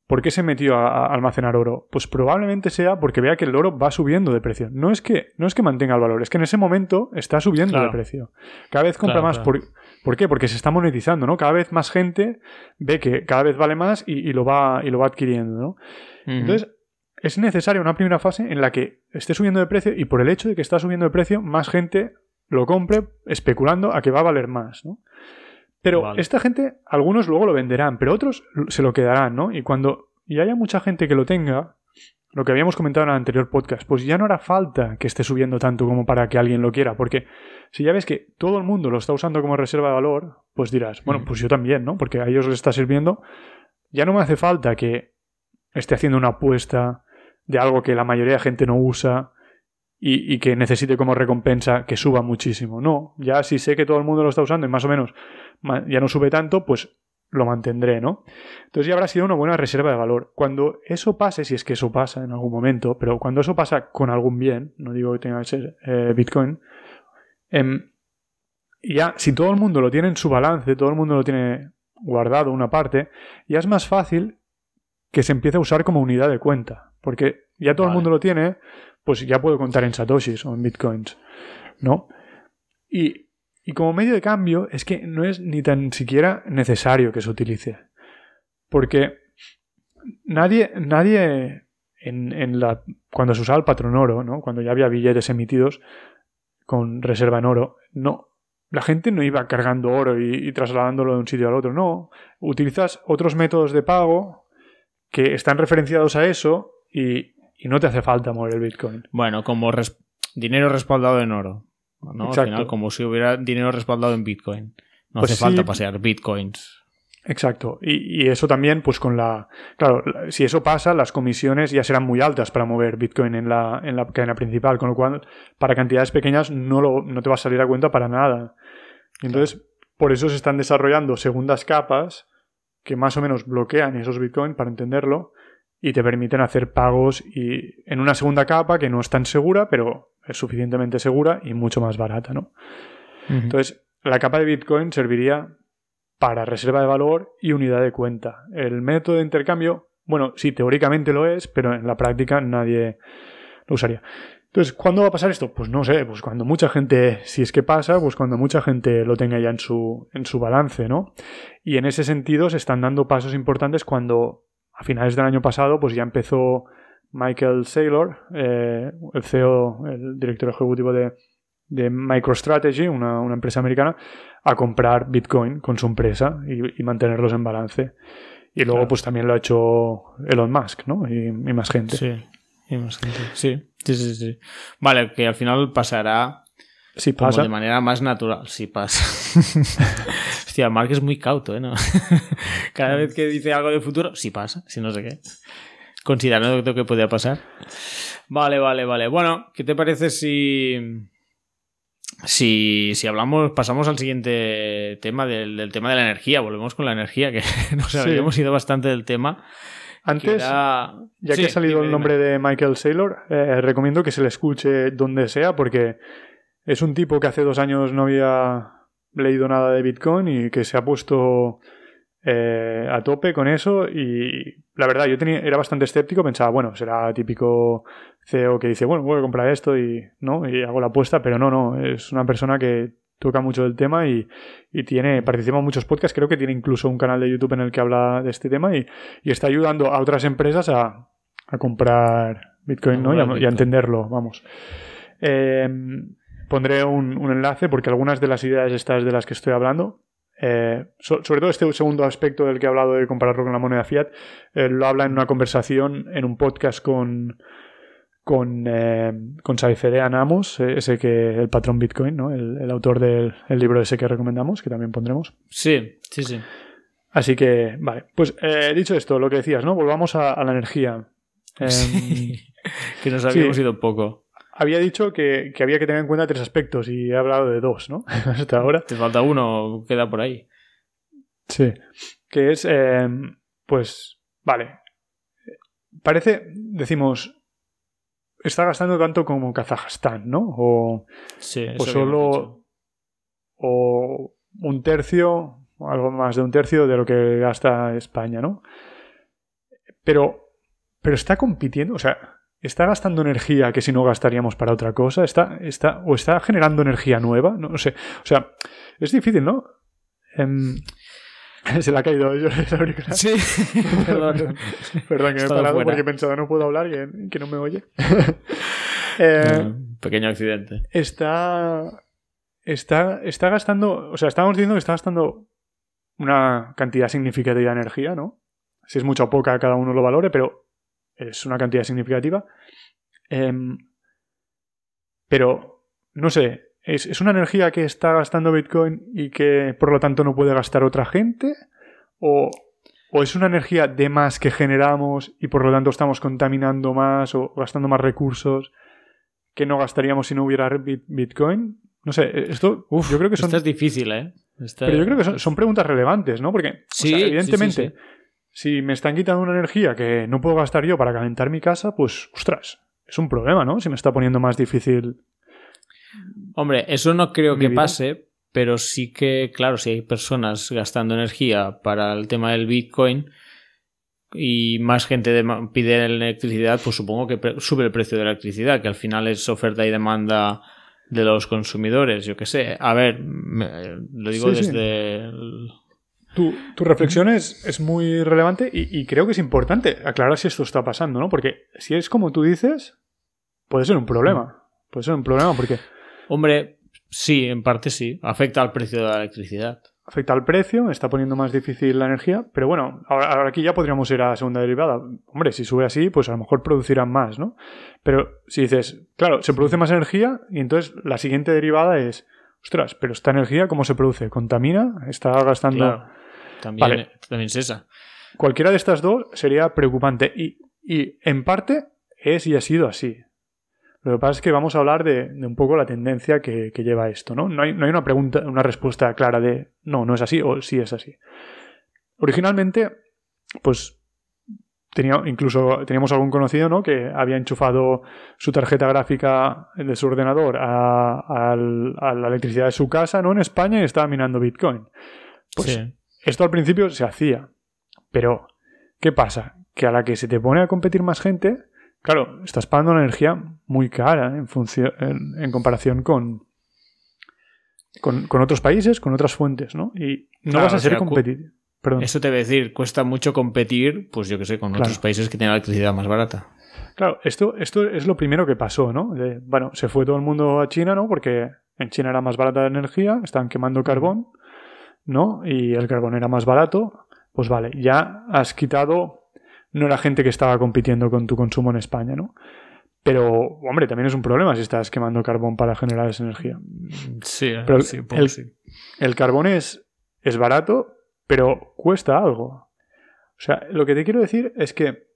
¿Por qué se metió a, almacenar oro? Pues probablemente sea porque vea que el oro va subiendo de precio. No es que, no es que mantenga el valor, es que en ese momento está subiendo de precio. Cada vez compra más. Por, por, qué? Porque se está monetizando, ¿no? Cada vez más gente ve que cada vez vale más y, lo, va, y lo va adquiriendo, ¿no? Entonces, es necesaria una primera fase en la que esté subiendo de precio y por el hecho de que está subiendo de precio, más gente lo compre especulando a que va a valer más, ¿no? Pero esta gente, algunos luego lo venderán, pero otros se lo quedarán, ¿no? Y cuando y haya mucha gente que lo tenga, lo que habíamos comentado en el anterior podcast, pues ya no hará falta que esté subiendo tanto como para que alguien lo quiera, porque si ya ves que todo el mundo lo está usando como reserva de valor, pues dirás, bueno, pues yo también, ¿no? Porque a ellos les está sirviendo, ya no me hace falta que esté haciendo una apuesta de algo que la mayoría de gente no usa y, que necesite como recompensa que suba muchísimo. No, ya si sé que todo el mundo lo está usando y más o menos ya no sube tanto, pues lo mantendré, ¿no? Entonces ya habrá sido una buena reserva de valor. Cuando eso pase, si es que eso pasa en algún momento, pero cuando eso pasa con algún bien, no digo que tenga que ser eh, Bitcoin, em, ya si todo el mundo lo tiene en su balance, todo el mundo lo tiene guardado una parte, ya es más fácil que se empiece a usar como unidad de cuenta, porque ya todo el mundo lo tiene, pues ya puedo contar en satoshis o en bitcoins, ¿no? Y y como medio de cambio es que no es ni tan siquiera necesario que se utilice. Porque nadie, nadie en, la, cuando se usaba el patrón oro, ¿no? cuando ya había billetes emitidos con reserva en oro, no. La gente no iba cargando oro y, trasladándolo de un sitio al otro, no. Utilizas otros métodos de pago que están referenciados a eso y, no te hace falta mover el Bitcoin. Bueno, como dinero respaldado en oro. ¿no? Al final, como si hubiera dinero respaldado en Bitcoin. No pues hace falta pasear Bitcoins. Exacto. Y, eso también, pues con la. Claro, si eso pasa, las comisiones ya serán muy altas para mover Bitcoin en la, en la cadena principal, con lo cual, para cantidades pequeñas no, lo, no te va a salir a cuenta para nada. Entonces, por eso se están desarrollando segundas capas que más o menos bloquean esos Bitcoin, para entenderlo, y te permiten hacer pagos y en una segunda capa que no es tan segura, pero es suficientemente segura y mucho más barata, ¿no? Entonces, la capa de Bitcoin serviría para reserva de valor y unidad de cuenta. El método de intercambio, bueno, sí, teóricamente lo es, pero en la práctica nadie lo usaría. Entonces, ¿cuándo va a pasar esto? Pues no sé, pues cuando mucha gente, si es que pasa, pues cuando mucha gente lo tenga ya en su, en su balance, ¿no? Y en ese sentido se están dando pasos importantes cuando a finales del año pasado, pues ya empezó Michael Saylor, eh, el CEO, el director ejecutivo de, MicroStrategy, una, empresa americana, a comprar Bitcoin con su empresa y, mantenerlos en balance. Y luego, pues también lo ha hecho Elon Musk, ¿no? Y, más gente. Sí, y más gente. Sí, sí, sí, sí. Vale, que al final pasará como pasa. de manera más natural. Sí pasa. Hostia, Mark es muy cauto, ¿eh? ¿No? Cada vez que dice algo de futuro, sí pasa, sí no sé qué. Considerando lo que podía pasar. Vale, vale, vale. Bueno, ¿qué te parece si... Si, si hablamos, pasamos al siguiente tema del, del tema de la energía, volvemos con la energía, que nos Sí. habíamos ido bastante del tema. que Antes, era- ya Sí, que ha salido dime, el dime. nombre de Michael Saylor, eh, recomiendo que se le escuche donde sea porque es un tipo que hace dos años no había leído nada de Bitcoin y que se ha puesto eh, a tope con eso y la verdad yo tenía, era bastante escéptico, pensaba, bueno, será típico CEO que dice, bueno, voy a comprar esto y, ¿no? y hago la apuesta, pero no, no, es una persona que toca mucho del tema y, y tiene, participa en muchos podcasts, creo que tiene incluso un canal de YouTube en el que habla de este tema y, y está ayudando a otras empresas a, a comprar Bitcoin, ¿no? Y a, y a entenderlo, vamos. Eh, pondré un, un enlace porque algunas de las ideas estas de las que estoy hablando, eh, so- sobre todo este segundo aspecto del que he hablado de compararlo con la moneda fiat, eh, lo habla en una conversación, en un podcast con con, eh, con Saifedean Amos, eh, ese que el patrón Bitcoin, ¿no? el, el autor del el libro ese que recomendamos, que también pondremos. Sí, sí, sí. Así que, vale. Pues dicho esto, lo que decías, ¿no? Volvamos a, a la energía. Em, que nos habíamos Sí. ido un poco. Había dicho que, que había que tener en cuenta tres aspectos y he hablado de dos, ¿no? Hasta ahora. Te falta uno, queda por ahí. Sí. Que es, eh, pues, vale. Parece, decimos, está gastando tanto como Kazajstán, ¿no? O, Sí, o solo o un tercio, algo más de un tercio de lo que gasta España, ¿no? Pero, pero está compitiendo, o sea, está gastando energía que si no gastaríamos para otra cosa, está, está, o está generando energía nueva, no, sé, o sea, es difícil, ¿no? Em, se le ha caído yo auricular. Sí, perdón. Perdón, que me he parado fuera. porque he pensado no puedo hablar y que no me oye. Eh, Pequeño accidente. está, está, está gastando, o sea, estábamos diciendo que está gastando una cantidad significativa de energía, ¿no? Si es mucha o poca, cada uno lo valore, pero es una cantidad significativa. Em, pero, no sé, ¿es, ¿es una energía que está gastando Bitcoin y que por lo tanto no puede gastar otra gente? ¿O, o es una energía de más que generamos y por lo tanto estamos contaminando más o gastando más recursos que no gastaríamos si no hubiera bit- Bitcoin? No sé, esto Uf, yo creo que son, Esta es difícil, ¿eh? Esta- pero yo creo que son, son preguntas relevantes, ¿no? Porque, o Sí, sea, sí, sí, evidentemente, sí. Si me están quitando una energía que no puedo gastar yo para calentar mi casa, pues, ostras, es un problema, ¿no? Si me está poniendo más difícil. Hombre, eso no creo que vida. pase, pero sí que, claro, si hay personas gastando energía para el tema del Bitcoin y más gente pide electricidad, pues supongo que sube el precio de la electricidad, que al final es oferta y demanda de los consumidores, yo qué sé. A ver, me- lo digo Sí, sí. desde... el- Tu, tu reflexión es, es muy relevante y, y creo que es importante aclarar si esto está pasando, ¿no? Porque si es como tú dices, puede ser un problema. Puede ser un problema porque Hombre, sí, en parte sí. Afecta al precio de la electricidad. afecta al precio, está poniendo más difícil la energía, pero bueno, ahora, ahora aquí ya podríamos ir a la segunda derivada. Hombre, si sube así, pues a lo mejor producirán más, ¿no? Pero si dices, claro, se produce más energía y entonces la siguiente derivada es, ostras, pero esta energía, ¿cómo se produce? ¿Contamina? ¿Está gastando...? Claro. También, Vale. también es esa. Cualquiera de estas dos sería preocupante y, y en parte es y ha sido así. Lo que pasa es que vamos a hablar de, de un poco la tendencia que, que lleva esto, ¿no? No hay, no hay una pregunta, una respuesta clara de no, no es así o sí es así. Originalmente, pues tenía, incluso teníamos algún conocido, ¿no? Que había enchufado su tarjeta gráfica de su ordenador a la electricidad de su casa, ¿no? En España y estaba minando Bitcoin. Pues Sí. Esto al principio se hacía. Pero, ¿qué pasa? Que a la que se te pone a competir más gente, claro, estás pagando una energía muy cara en, función, en, en comparación con, con, con otros países, con otras fuentes, ¿no? Y no Claro, vas a o ser sea, competitivo. Perdón. Eso te voy a decir, cuesta mucho competir, pues yo que sé, con Claro. otros países que tienen electricidad más barata. Claro, esto, esto es lo primero que pasó, ¿no? De- bueno, se fue todo el mundo a China, ¿no? Porque en China era más barata la energía, estaban quemando carbón, ¿no? Y el carbón era más barato. Pues vale, ya has quitado. No era gente que estaba compitiendo con tu consumo en España, ¿no? Pero, hombre, también es un problema si estás quemando carbón para generar esa energía. Sí, Pero sí, el- pues sí. El carbón es, es barato, pero cuesta algo. O sea, lo que te quiero decir es que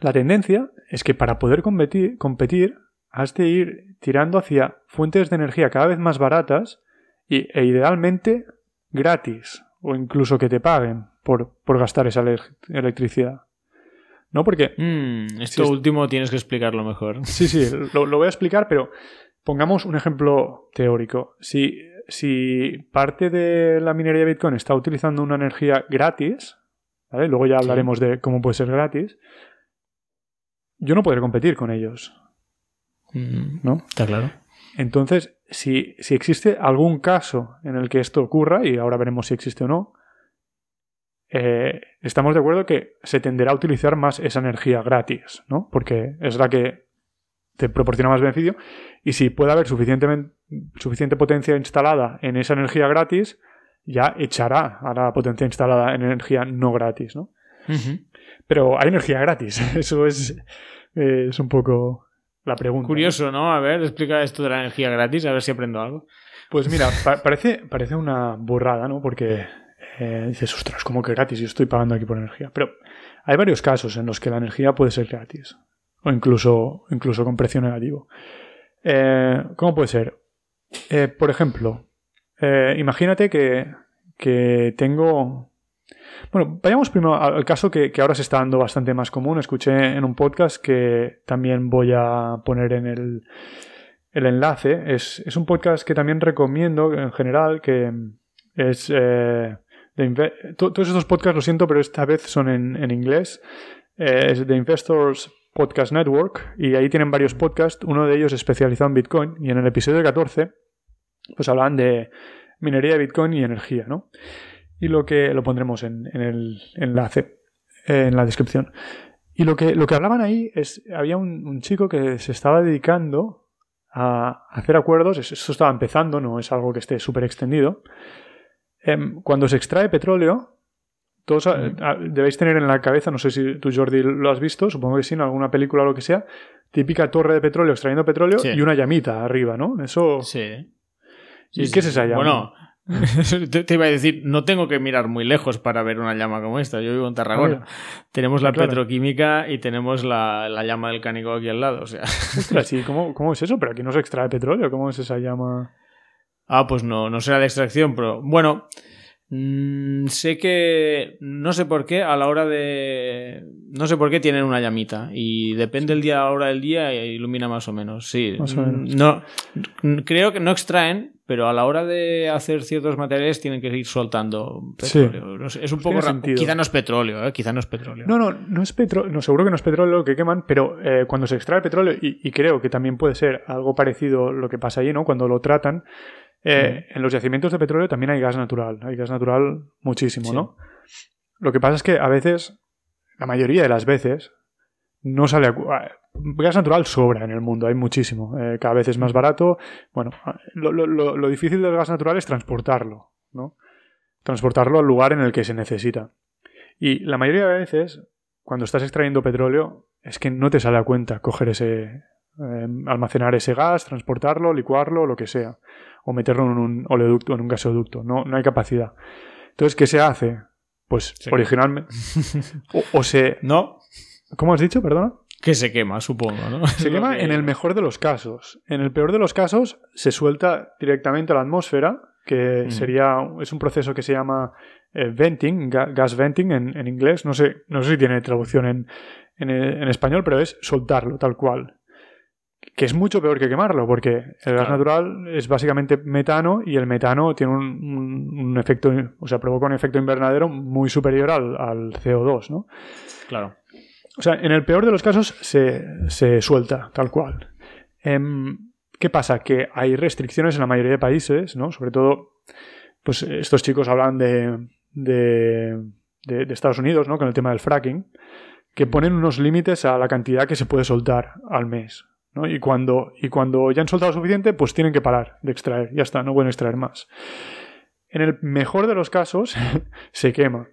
la tendencia es que para poder competir, competir has de ir tirando hacia fuentes de energía cada vez más baratas y, e idealmente gratis o incluso que te paguen por, por gastar esa ele- electricidad. ¿No? Porque Mm, esto es- último tienes que explicarlo mejor. Sí, sí, lo, lo voy a explicar, pero pongamos un ejemplo teórico. Si, si parte de la minería de Bitcoin está utilizando una energía gratis, ¿vale? luego ya hablaremos de cómo puede ser gratis, yo no podré competir con ellos, Mm, ¿no? Está claro. Entonces, si, si existe algún caso en el que esto ocurra, y ahora veremos si existe o no, eh, estamos de acuerdo que se tenderá a utilizar más esa energía gratis, ¿no? Porque es la que te proporciona más beneficio. Y si puede haber suficientemente, suficiente potencia instalada en esa energía gratis, ya echará a la potencia instalada en energía no gratis, ¿no? Pero hay energía gratis. Eso es, eh, es un poco la pregunta. Curioso, ¿no? A ver, explica esto de la energía gratis, a ver si aprendo algo. Pues mira, pa- parece, parece una burrada, ¿no? Porque eh, dices, ostras, ¿cómo que gratis? Yo estoy pagando aquí por energía. Pero hay varios casos en los que la energía puede ser gratis. O incluso, incluso con precio negativo. Eh, ¿Cómo puede ser? Eh, por ejemplo, eh, imagínate que, que tengo... Bueno, vayamos primero al caso que, que ahora se está dando bastante más común. Escuché en un podcast que también voy a poner en el, el enlace. Es, es un podcast que también recomiendo en general, que es... eh, de to- todos estos podcasts, lo siento, pero esta vez son en, en inglés. Eh, es de Investors Podcast Network y ahí tienen varios podcasts, uno de ellos especializado en Bitcoin y en el episodio 14 pues hablan de minería de Bitcoin y energía, ¿no? Y lo que lo pondremos en, en el enlace, eh, en la descripción. Y lo que, lo que hablaban ahí es, había un, un chico que se estaba dedicando a hacer acuerdos, es- esto estaba empezando, no es algo que esté súper extendido. Em, cuando se extrae petróleo, todos a- a- debéis tener en la cabeza, no sé si tú Jordi lo has visto, supongo que sí, en alguna película o lo que sea, típica torre de petróleo extrayendo petróleo Sí. y una llamita arriba, ¿no? Eso... Sí. ¿Y Sí, qué sí. es esa llama? Bueno, te, te iba a decir, no tengo que mirar muy lejos para ver una llama como esta. Yo vivo en Tarragona. Tenemos la claro. petroquímica y tenemos la, la llama del cánico aquí al lado. O sea. Ostras, ¿y cómo, cómo es eso? Pero aquí no se extrae petróleo, ¿cómo es esa llama? Ah, pues no, no será de extracción, pero bueno. Mm, sé que. No sé por qué, a la hora de. No sé por qué tienen una llamita. Y depende del día, a la hora del día, e ilumina más o menos. Sí. Más o menos. Mm, No, mm, creo que no extraen, pero a la hora de hacer ciertos materiales tienen que ir soltando petróleo. No es un poco. Quizá no es petróleo, ¿eh? Quizá no es petróleo. No, no, no es petróleo, no, seguro que no es petróleo lo que queman, pero eh, cuando se extrae petróleo, y, y creo que también puede ser algo parecido lo que pasa allí, ¿no? Cuando lo tratan, eh, en los yacimientos de petróleo también hay gas natural, hay gas natural muchísimo, Sí. ¿no? Lo que pasa es que a veces, la mayoría de las veces, no sale... a cu- a- Gas natural sobra en el mundo, hay muchísimo. eh, cada vez es más barato. Bueno, lo, lo- lo- lo difícil del gas natural es transportarlo, ¿no? Transportarlo al lugar en el que se necesita. Y la mayoría de veces, cuando estás extrayendo petróleo, es que no te sale a cuenta coger ese, eh, almacenar ese gas, transportarlo, licuarlo, lo que sea, o meterlo en un oleoducto, en un gasoducto. No, no hay capacidad. Entonces, ¿qué se hace? Pues originalmente. O, o se. No, ¿Cómo has dicho? Perdona. que se quema, supongo, ¿no? Se quema que- en el mejor de los casos. En el peor de los casos, se suelta directamente a la atmósfera, que Mm. sería. Es un proceso que se llama eh, venting, ga- gas venting en, en inglés. No sé, no sé si tiene traducción en, en, en español, pero es soltarlo, tal cual. Que es mucho peor que quemarlo, porque el gas natural es básicamente metano y el metano tiene un, un- un efecto, o sea, provoca un efecto invernadero muy superior al, al CO2, ¿no? Claro. O sea, en el peor de los casos se, se suelta, tal cual. Em, ¿Qué pasa? Que hay restricciones en la mayoría de países, ¿no? Sobre todo, pues estos chicos hablan de, de, de- de Estados Unidos, ¿no? Con el tema del fracking, que ponen unos límites a la cantidad que se puede soltar al mes, ¿no? Y cuando, y cuando ya han soltado suficiente, pues tienen que parar de extraer. Ya está, no pueden extraer más. En el mejor de los casos, se quema.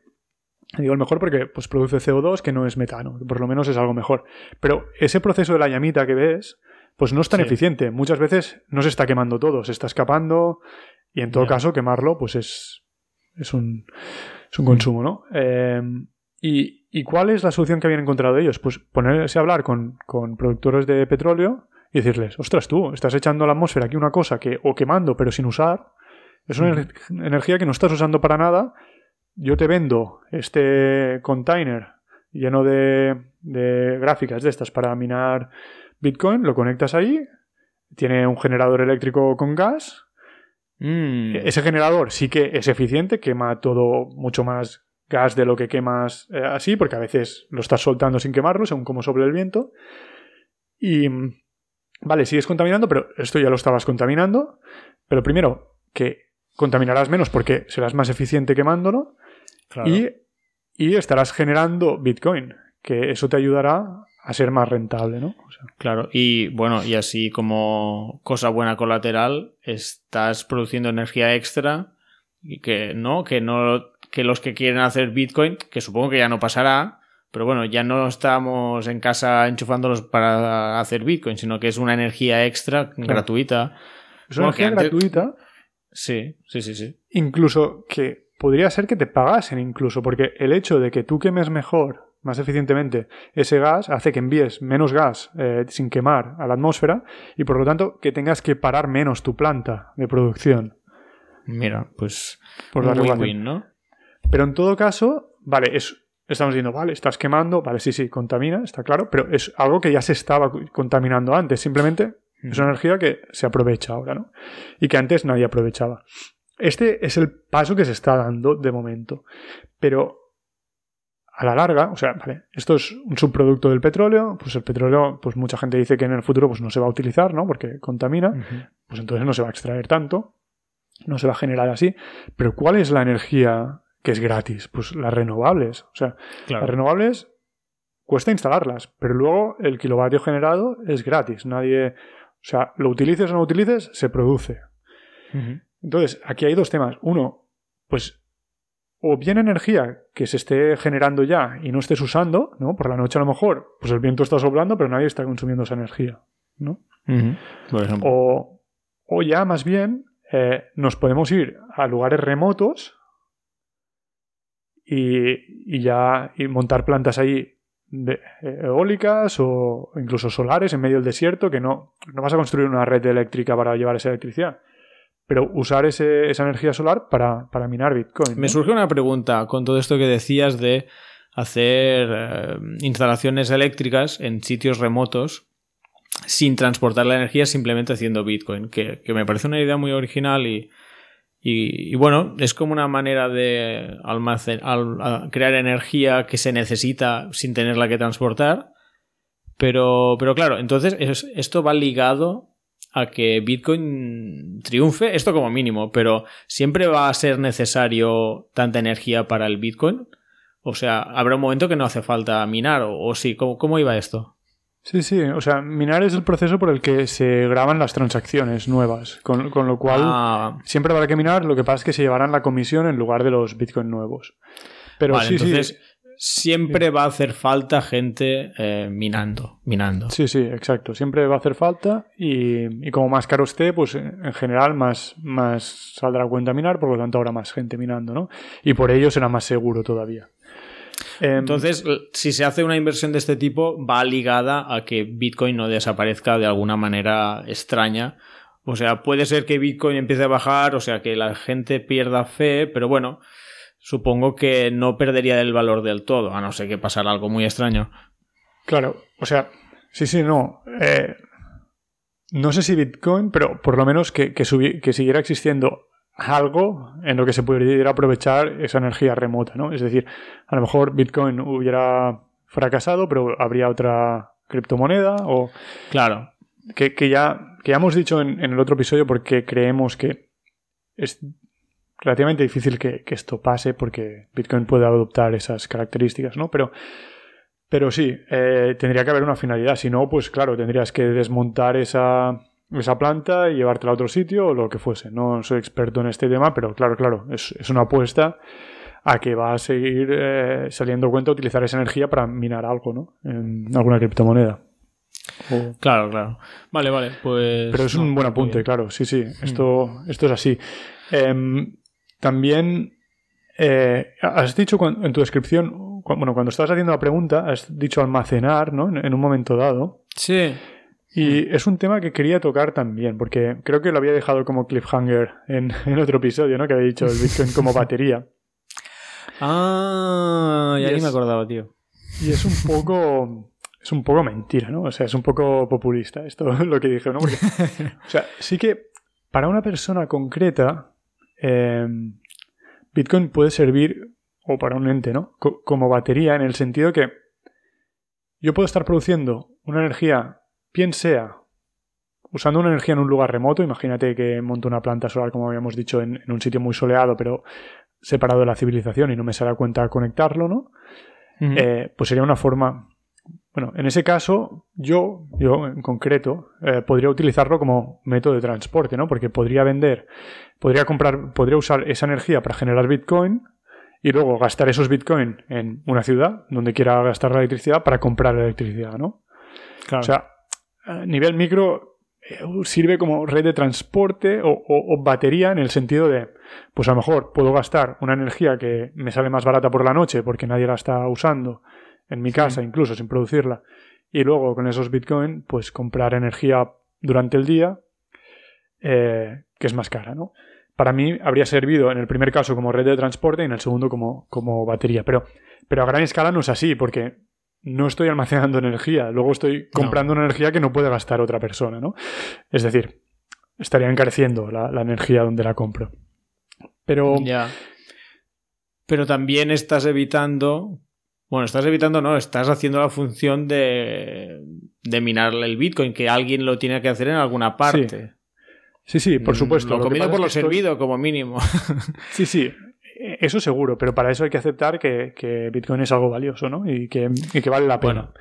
Digo el mejor porque pues, produce CO2 que no es metano, por lo menos es algo mejor. Pero ese proceso de la llamita que ves, pues no es tan eficiente. Muchas veces no se está quemando todo, se está escapando y en todo caso quemarlo pues es, es, un, es un consumo, ¿no? Em, y, y, cuál es la solución que habían encontrado ellos? Pues ponerse a hablar con, con productores de petróleo y decirles, ostras tú, estás echando a la atmósfera aquí una cosa que, o quemando pero sin usar, es una energía que no estás usando para nada yo te vendo este container lleno de, gráficas de estas para minar Bitcoin, lo conectas ahí, tiene un generador eléctrico con gas. Mm. Ese generador sí que es eficiente, quema todo mucho más gas de lo que quemas eh, así, porque a veces lo estás soltando sin quemarlo, según cómo sobre el viento. Y vale, sigues contaminando, pero esto ya lo estabas contaminando. Pero primero, que contaminarás menos porque serás más eficiente quemándolo. Y, estarás generando Bitcoin, que eso te ayudará a ser más rentable, ¿no? claro, y bueno, y así como cosa buena colateral, estás produciendo energía extra y que no, que no, que los que quieren hacer Bitcoin, que supongo que ya no pasará, pero bueno, ya no estamos en casa enchufándolos para hacer Bitcoin, sino que es una energía extra gratuita. Es una energía gratuita. Sí, sí, sí, sí. Incluso que podría ser que te pagasen incluso, porque el hecho de que tú quemes mejor, más eficientemente, ese gas hace que envíes menos gas eh, sin quemar a la atmósfera y por lo tanto que tengas que parar menos tu planta de producción. Mira, pues por la win-win, ¿no? Pero en todo caso, vale, es, estamos diciendo, vale, estás quemando, vale, sí, sí, contamina, está claro, pero es algo que ya se estaba contaminando antes, simplemente es una energía que se aprovecha ahora, ¿no? Y que antes nadie aprovechaba. Este es el paso que se está dando de momento. Pero a la larga, o sea, vale, esto es un subproducto del petróleo, pues el petróleo, pues mucha gente dice que en el futuro pues no se va a utilizar, ¿no? Porque contamina, pues entonces no se va a extraer tanto, no se va a generar así. Pero ¿cuál es la energía que es gratis? Pues las renovables. O sea, las renovables cuesta instalarlas, pero luego el kilovatio generado es gratis. Nadie, o sea, lo utilices o no utilices, se produce. Entonces, aquí hay dos temas. Uno, pues, o bien energía que se esté generando ya y no estés usando, ¿no? Por la noche a lo mejor, pues el viento está soplando, pero nadie está consumiendo esa energía, ¿no? Por ejemplo. O, o, ya más bien eh, nos podemos ir a lugares remotos y, y ya y montar plantas ahí de, eh, eólicas o incluso solares en medio del desierto que no, no vas a construir una red eléctrica para llevar esa electricidad pero usar esa energía solar para, minar Bitcoin. Me surge una pregunta con todo esto que decías de hacer eh, instalaciones eléctricas en sitios remotos sin transportar la energía simplemente haciendo Bitcoin, que, me parece una idea muy original y, y, bueno, es como una manera de almacenar, crear energía que se necesita sin tenerla que transportar. Pero, pero claro, entonces esto va ligado a que Bitcoin triunfe, esto como mínimo, pero siempre va a ser necesario tanta energía para el Bitcoin. O sea, habrá un momento que no hace falta minar, o, sí, ¿Cómo, iba esto? Sí, sí, o sea, minar es el proceso por el que se graban las transacciones nuevas, con, lo cual ah. siempre habrá que minar, lo que pasa es que se llevarán la comisión en lugar de los Bitcoin nuevos. Pero sí, sí siempre va a hacer falta gente eh, minando, minando. Sí, sí, exacto. Siempre va a hacer falta y, como más caro esté, pues en general más, más saldrá cuenta minar, por lo tanto habrá más gente minando, ¿no? Y por ello será más seguro todavía. Em, Entonces, si se hace una inversión de este tipo, va ligada a que Bitcoin no desaparezca de alguna manera extraña. O sea, puede ser que Bitcoin empiece a bajar, o sea, que la gente pierda fe, pero bueno, supongo que no perdería el valor del todo, a no ser que pasara algo muy extraño. Claro, o sea, sí, sí, no. Eh, no sé si Bitcoin, pero por lo menos que, que, siguiera existiendo algo en lo que se pudiera aprovechar esa energía remota, ¿no? Es decir, a lo mejor Bitcoin hubiera fracasado, pero habría otra criptomoneda o... Claro. Que, ya, que ya hemos dicho en, en el otro episodio porque creemos que es relativamente difícil que, esto pase porque Bitcoin puede adoptar esas características, ¿no? Pero, pero sí, eh, tendría que haber una finalidad. Si no, pues claro, tendrías que desmontar esa, esa planta y llevártela a otro sitio o lo que fuese. No soy experto en este tema, pero claro, claro, es, una apuesta a que va a seguir eh, saliendo cuenta utilizar esa energía para minar algo, ¿no? En alguna criptomoneda. Claro, claro. Vale, vale, pues... Pero es un buen apunte, claro, sí, sí, esto, esto es así. Em, también eh, has dicho en tu descripción, bueno, cuando estabas haciendo la pregunta, has dicho almacenar, ¿no? En, un momento dado. Sí. Y es un tema que quería tocar también, porque creo que lo había dejado como cliffhanger en, en otro episodio, ¿no? Que había dicho el Bitcoin como batería. Ah, ya ni me acordaba, tío. Y es un poco. Es un poco mentira, ¿no? O sea, es un poco populista esto lo que dije, ¿no? o sea, sí que para una persona concreta, eh, Bitcoin puede servir, o para un ente, ¿no? como batería, en el sentido que yo puedo estar produciendo una energía, bien sea usando una energía en un lugar remoto, imagínate que monto una planta solar, como habíamos dicho, en, en un sitio muy soleado, pero separado de la civilización y no me se da cuenta conectarlo, ¿no? Eh, pues sería una forma. Bueno, en ese caso, yo, yo en concreto, eh, podría utilizarlo como método de transporte, ¿no? Porque podría vender, podría comprar, podría usar esa energía para generar Bitcoin y luego gastar esos Bitcoin en una ciudad donde quiera gastar la electricidad para comprar electricidad, ¿no? Claro. O sea, a nivel micro, eh, sirve como red de transporte o, batería en el sentido de, pues a lo mejor puedo gastar una energía que me sale más barata por la noche porque nadie la está usando en mi casa, incluso sin producirla, y luego con esos Bitcoin, pues comprar energía durante el día eh, que es más cara, ¿no? Para mí habría servido en el primer caso como red de transporte y en el segundo como, como batería, pero, pero a gran escala no es así porque no estoy almacenando energía, luego estoy comprando una energía que no puede gastar otra persona, ¿no? Es decir, estaría encareciendo la, energía donde la compro. Pero. Ya. Pero también estás evitando. Bueno, estás evitando, no, estás haciendo la función de, de minar el Bitcoin, que alguien lo tiene que hacer en alguna parte. Sí, sí, por mm, supuesto. Lo, comido por lo servido, como mínimo. Sí, sí. Eso seguro, pero para eso hay que aceptar que, Bitcoin es algo valioso, ¿no? Y que, vale la pena.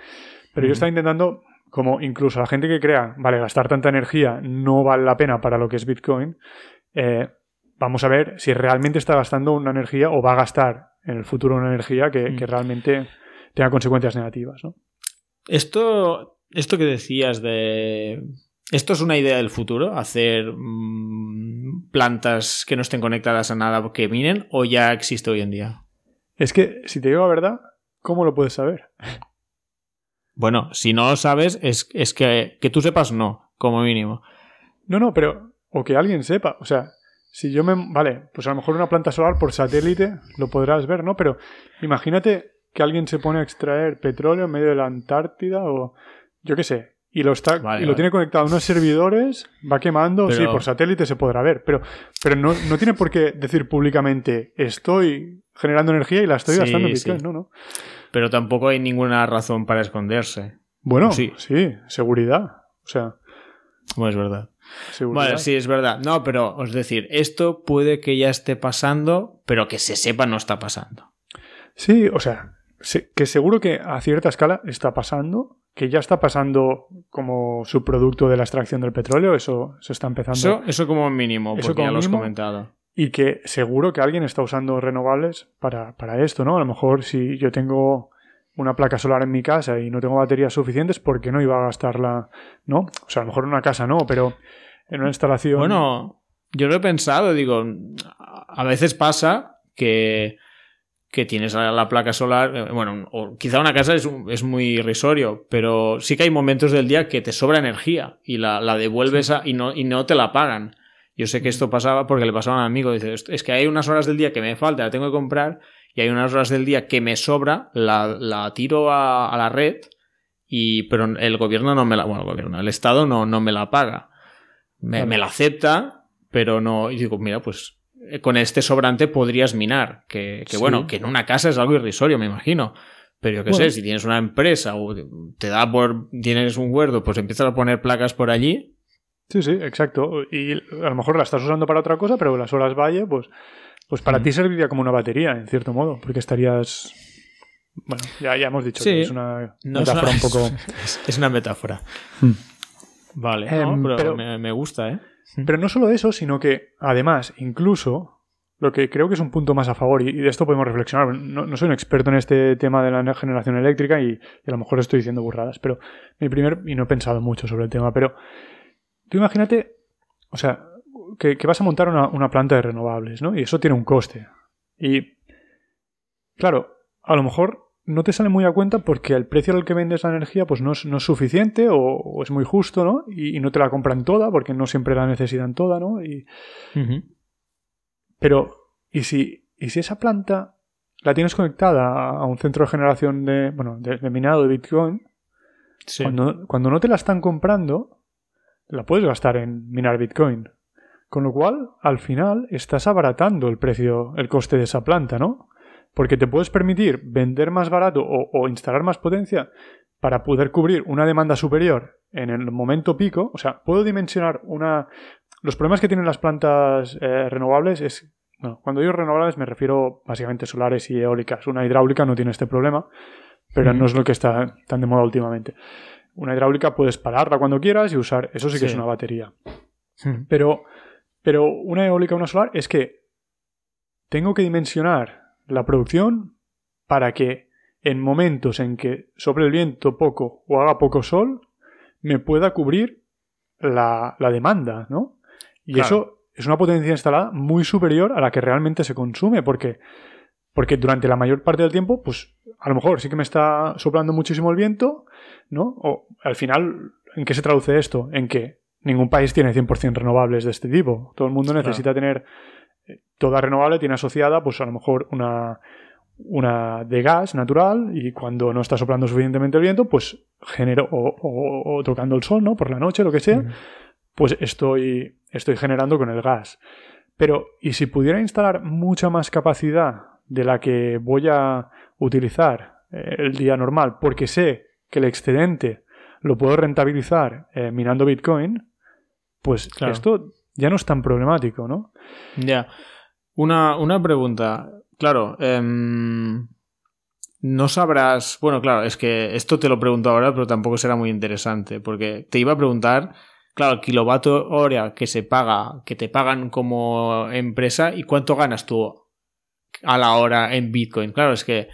Pero yo estaba intentando, como incluso la gente que crea, vale, gastar tanta energía no vale la pena para lo que es Bitcoin, eh, vamos a ver si realmente está gastando una energía o va a gastar en el futuro una energía que, que realmente tenga consecuencias negativas, ¿no? Esto, esto que decías de ¿Esto es una idea del futuro? ¿Hacer mm, plantas que no estén conectadas a nada que minen o ya existe hoy en día? Es que, si te digo la verdad, ¿cómo lo puedes saber? Bueno, si no lo sabes, es, es que, que tú sepas no, como mínimo. No, no, pero. O que alguien sepa. O sea, si yo me. Vale, pues a lo mejor una planta solar por satélite lo podrás ver, ¿no? Pero imagínate que alguien se pone a extraer petróleo en medio de la Antártida o. Yo qué sé, y lo, está, y lo tiene conectado a unos servidores, va quemando, sí, por satélite se podrá ver, pero, pero no, no, tiene por qué decir públicamente estoy generando energía y la estoy gastando en Bitcoin, no, no. Pero tampoco hay ninguna razón para esconderse. Bueno, sí, sí seguridad, o sea. Bueno, es verdad. Vale, sí, es verdad. No, pero os decir, esto puede que ya esté pasando, pero que se sepa no está pasando. Sí, o sea, que seguro que a cierta escala está pasando, que ya está pasando como subproducto de la extracción del petróleo, eso se está empezando. Eso, eso como mínimo, porque eso como ya lo has comentado. Y que seguro que alguien está usando renovables para, para esto, ¿no? A lo mejor si yo tengo una placa solar en mi casa y no tengo baterías suficientes, ¿por qué no iba a gastarla? ¿No? O sea, a lo mejor en una casa no, pero en una instalación. Bueno, yo lo he pensado, digo, a veces pasa que que tienes la, placa solar, eh, bueno, o quizá una casa es, es, muy irrisorio, pero sí que hay momentos del día que te sobra energía y la, la devuelves a, y, no, y no te la pagan. Yo sé que esto pasaba porque le pasaba a un amigo, dice, es que hay unas horas del día que me falta, la tengo que comprar, y hay unas horas del día que me sobra, la, la tiro a, a, la red, y, pero el gobierno no me la, bueno, el gobierno, el Estado no, no me la paga. Me, me la acepta, pero no, y digo, mira, pues con este sobrante podrías minar. Que, bueno, que en una casa es algo irrisorio, me imagino. Pero yo qué sé, si tienes una empresa o te da por. tienes un huerto, pues empiezas a poner placas por allí. Sí, sí, exacto. Y a lo mejor la estás usando para otra cosa, pero las horas valle, pues, pues para ti serviría como una batería, en cierto modo, porque estarías. Bueno, ya, ya hemos dicho que es una metáfora un poco. Es, una metáfora. Vale, em, pero, me, me, gusta, ¿eh? Pero no solo eso, sino que además, incluso lo que creo que es un punto más a favor, y, de esto podemos reflexionar. No, soy un experto en este tema de la generación eléctrica y, a lo mejor estoy diciendo burradas, pero mi primer, y no he pensado mucho sobre el tema, pero tú imagínate, o sea, que, vas a montar una, una, planta de renovables, ¿no? Y eso tiene un coste. Y, claro, a lo mejor no te sale muy a cuenta porque el precio al que vendes la energía pues no es, no es suficiente o, es muy justo, ¿no? Y, no te la compran toda porque no siempre la necesitan toda, ¿no? Y, Pero, ¿y si, ¿y si esa planta la tienes conectada a un centro de generación de, bueno, de, minado de Bitcoin? Cuando, cuando no te la están comprando, la puedes gastar en minar Bitcoin. Con lo cual, al final, estás abaratando el precio, el coste de esa planta, ¿no? Porque te puedes permitir vender más barato o, instalar más potencia para poder cubrir una demanda superior en el momento pico. O sea, puedo dimensionar una... Los problemas que tienen las plantas eh, renovables es... Cuando digo renovables me refiero básicamente solares y eólicas. Una hidráulica no tiene este problema, pero no es lo que está tan de moda últimamente. Una hidráulica puedes pararla cuando quieras y usar... Eso sí que es una batería. Pero, pero una eólica o una solar es que tengo que dimensionar la producción para que en momentos en que sobre el viento poco o haga poco sol, me pueda cubrir la, demanda, ¿no? Y eso es una potencia instalada muy superior a la que realmente se consume, porque, porque durante la mayor parte del tiempo, pues a lo mejor sí que me está soplando muchísimo el viento, ¿no? O al final, ¿en qué se traduce esto? En que ningún país tiene 100% renovables de este tipo. Todo el mundo necesita tener toda renovable tiene asociada, pues a lo mejor una, una de gas natural y cuando no está soplando suficientemente el viento, pues genero, o, tocando el sol, ¿no? Por la noche, lo que sea, pues estoy, estoy generando con el gas. Pero, ¿y si pudiera instalar mucha más capacidad de la que voy a utilizar eh, el día normal, porque sé que el excedente lo puedo rentabilizar eh, minando Bitcoin, pues esto ya no es tan problemático, ¿no? Ya. Una, una pregunta. Claro, em, no sabrás. Bueno, claro, es que esto te lo pregunto ahora, pero tampoco será muy interesante. Porque te iba a preguntar, claro, el kilovatio hora que se paga, que te pagan como empresa, y cuánto ganas tú a la hora en Bitcoin. Claro, es que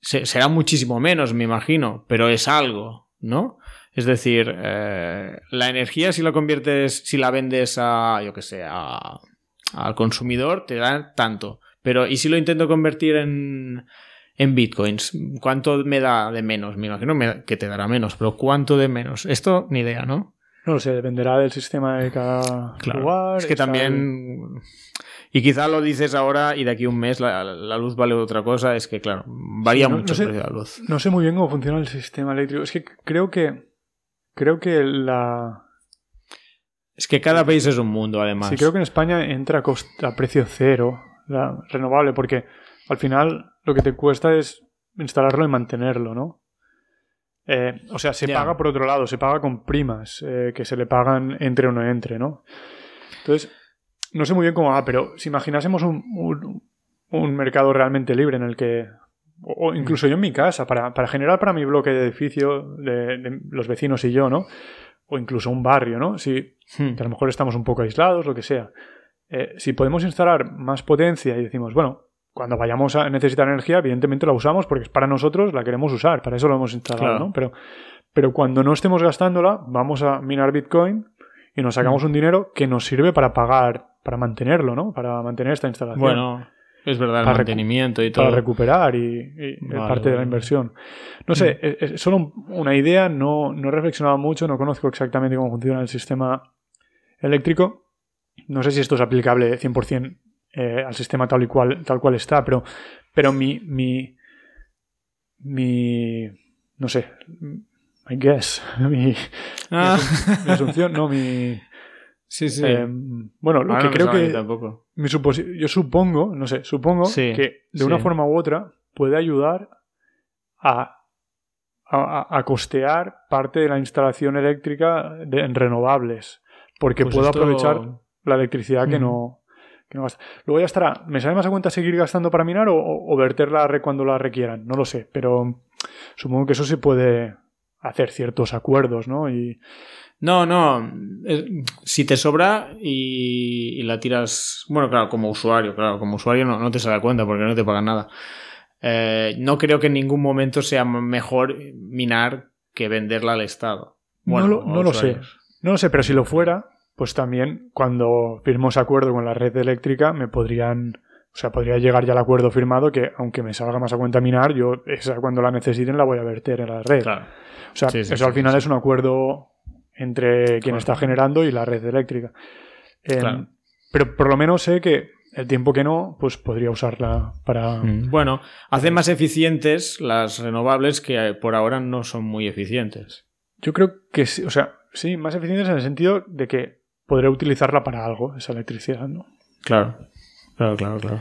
será muchísimo menos, me imagino, pero es algo, ¿no? Es decir, eh, la energía si la conviertes, si la vendes a, yo que sé, al consumidor, te da tanto. Pero, ¿y si lo intento convertir en, en bitcoins? ¿Cuánto me da de menos? Me imagino que te dará menos, pero ¿cuánto de menos? Esto ni idea, ¿no? No lo sé, dependerá del sistema de cada lugar. Es que también. Y quizá lo dices ahora y de aquí a un mes la, luz vale otra cosa. Es que, claro, varía mucho el precio de la luz. No sé muy bien cómo funciona el sistema eléctrico. Es que creo que creo que la... Es que cada país es un mundo, además. Sí, creo que en España entra a, precio cero, la renovable, porque al final lo que te cuesta es instalarlo y mantenerlo, ¿no? Eh, o sea, se paga por otro lado, se paga con primas eh, que se le pagan entre o no entre, ¿no? Entonces, no sé muy bien cómo va, pero si imaginásemos un, un mercado realmente libre en el que o incluso yo en mi casa, para, generar para mi bloque de edificio, de, los vecinos y yo, ¿no? O incluso un barrio, ¿no? Si hmm. a lo mejor estamos un poco aislados, lo que sea. Eh, si podemos instalar más potencia y decimos, bueno, cuando vayamos a necesitar energía, evidentemente la usamos porque es para nosotros, la queremos usar, para eso lo hemos instalado, ¿no? Pero, pero cuando no estemos gastándola, vamos a minar Bitcoin y nos sacamos hmm. un dinero que nos sirve para pagar, para mantenerlo, ¿no? Para mantener esta instalación. Bueno, es verdad, el mantenimiento y todo. Para recuperar y, parte de la inversión. No sé, mm. es, solo una idea, no, no he reflexionado mucho, no conozco exactamente cómo funciona el sistema eléctrico. No sé si esto es aplicable 100% eh, al sistema tal y cual, tal cual está, pero, pero mi, mi, mi, no sé, I guess, mi, ah. mi asunción, no, mi, Sí, sí. Em, bueno, lo que creo que. Tampoco. yo supongo, no sé, supongo que de una forma u otra puede ayudar a, a, costear parte de la instalación eléctrica en renovables. Porque pues puedo aprovechar la electricidad que, no, que no gasta. Luego ya estará. ¿Me sale más a cuenta seguir gastando para minar o, o verterla cuando la requieran? No lo sé, pero supongo que eso se puede hacer ciertos acuerdos, ¿no? Y... No, no. Si te sobra y, la tiras. Bueno, claro, como usuario, claro, como usuario no, te se da cuenta porque no te pagan nada. Eh, no creo que en ningún momento sea mejor minar que venderla al Estado. no lo, sé. No lo sé, pero si lo fuera, pues también cuando firmemos acuerdo con la red eléctrica me podrían o sea, podría llegar ya al acuerdo firmado que, aunque me salga más a cuenta minar, yo esa cuando la necesiten la voy a verter en la red. O sea, eso al final es un acuerdo entre quien está generando y la red eléctrica. Em, pero por lo menos sé que el tiempo que no, pues podría usarla para. Mm. Bueno, hace más eficientes las renovables que por ahora no son muy eficientes. Yo creo que sí, o sea, sí, más eficientes en el sentido de que podré utilizarla para algo, esa electricidad, ¿no? Claro. Claro, claro, claro.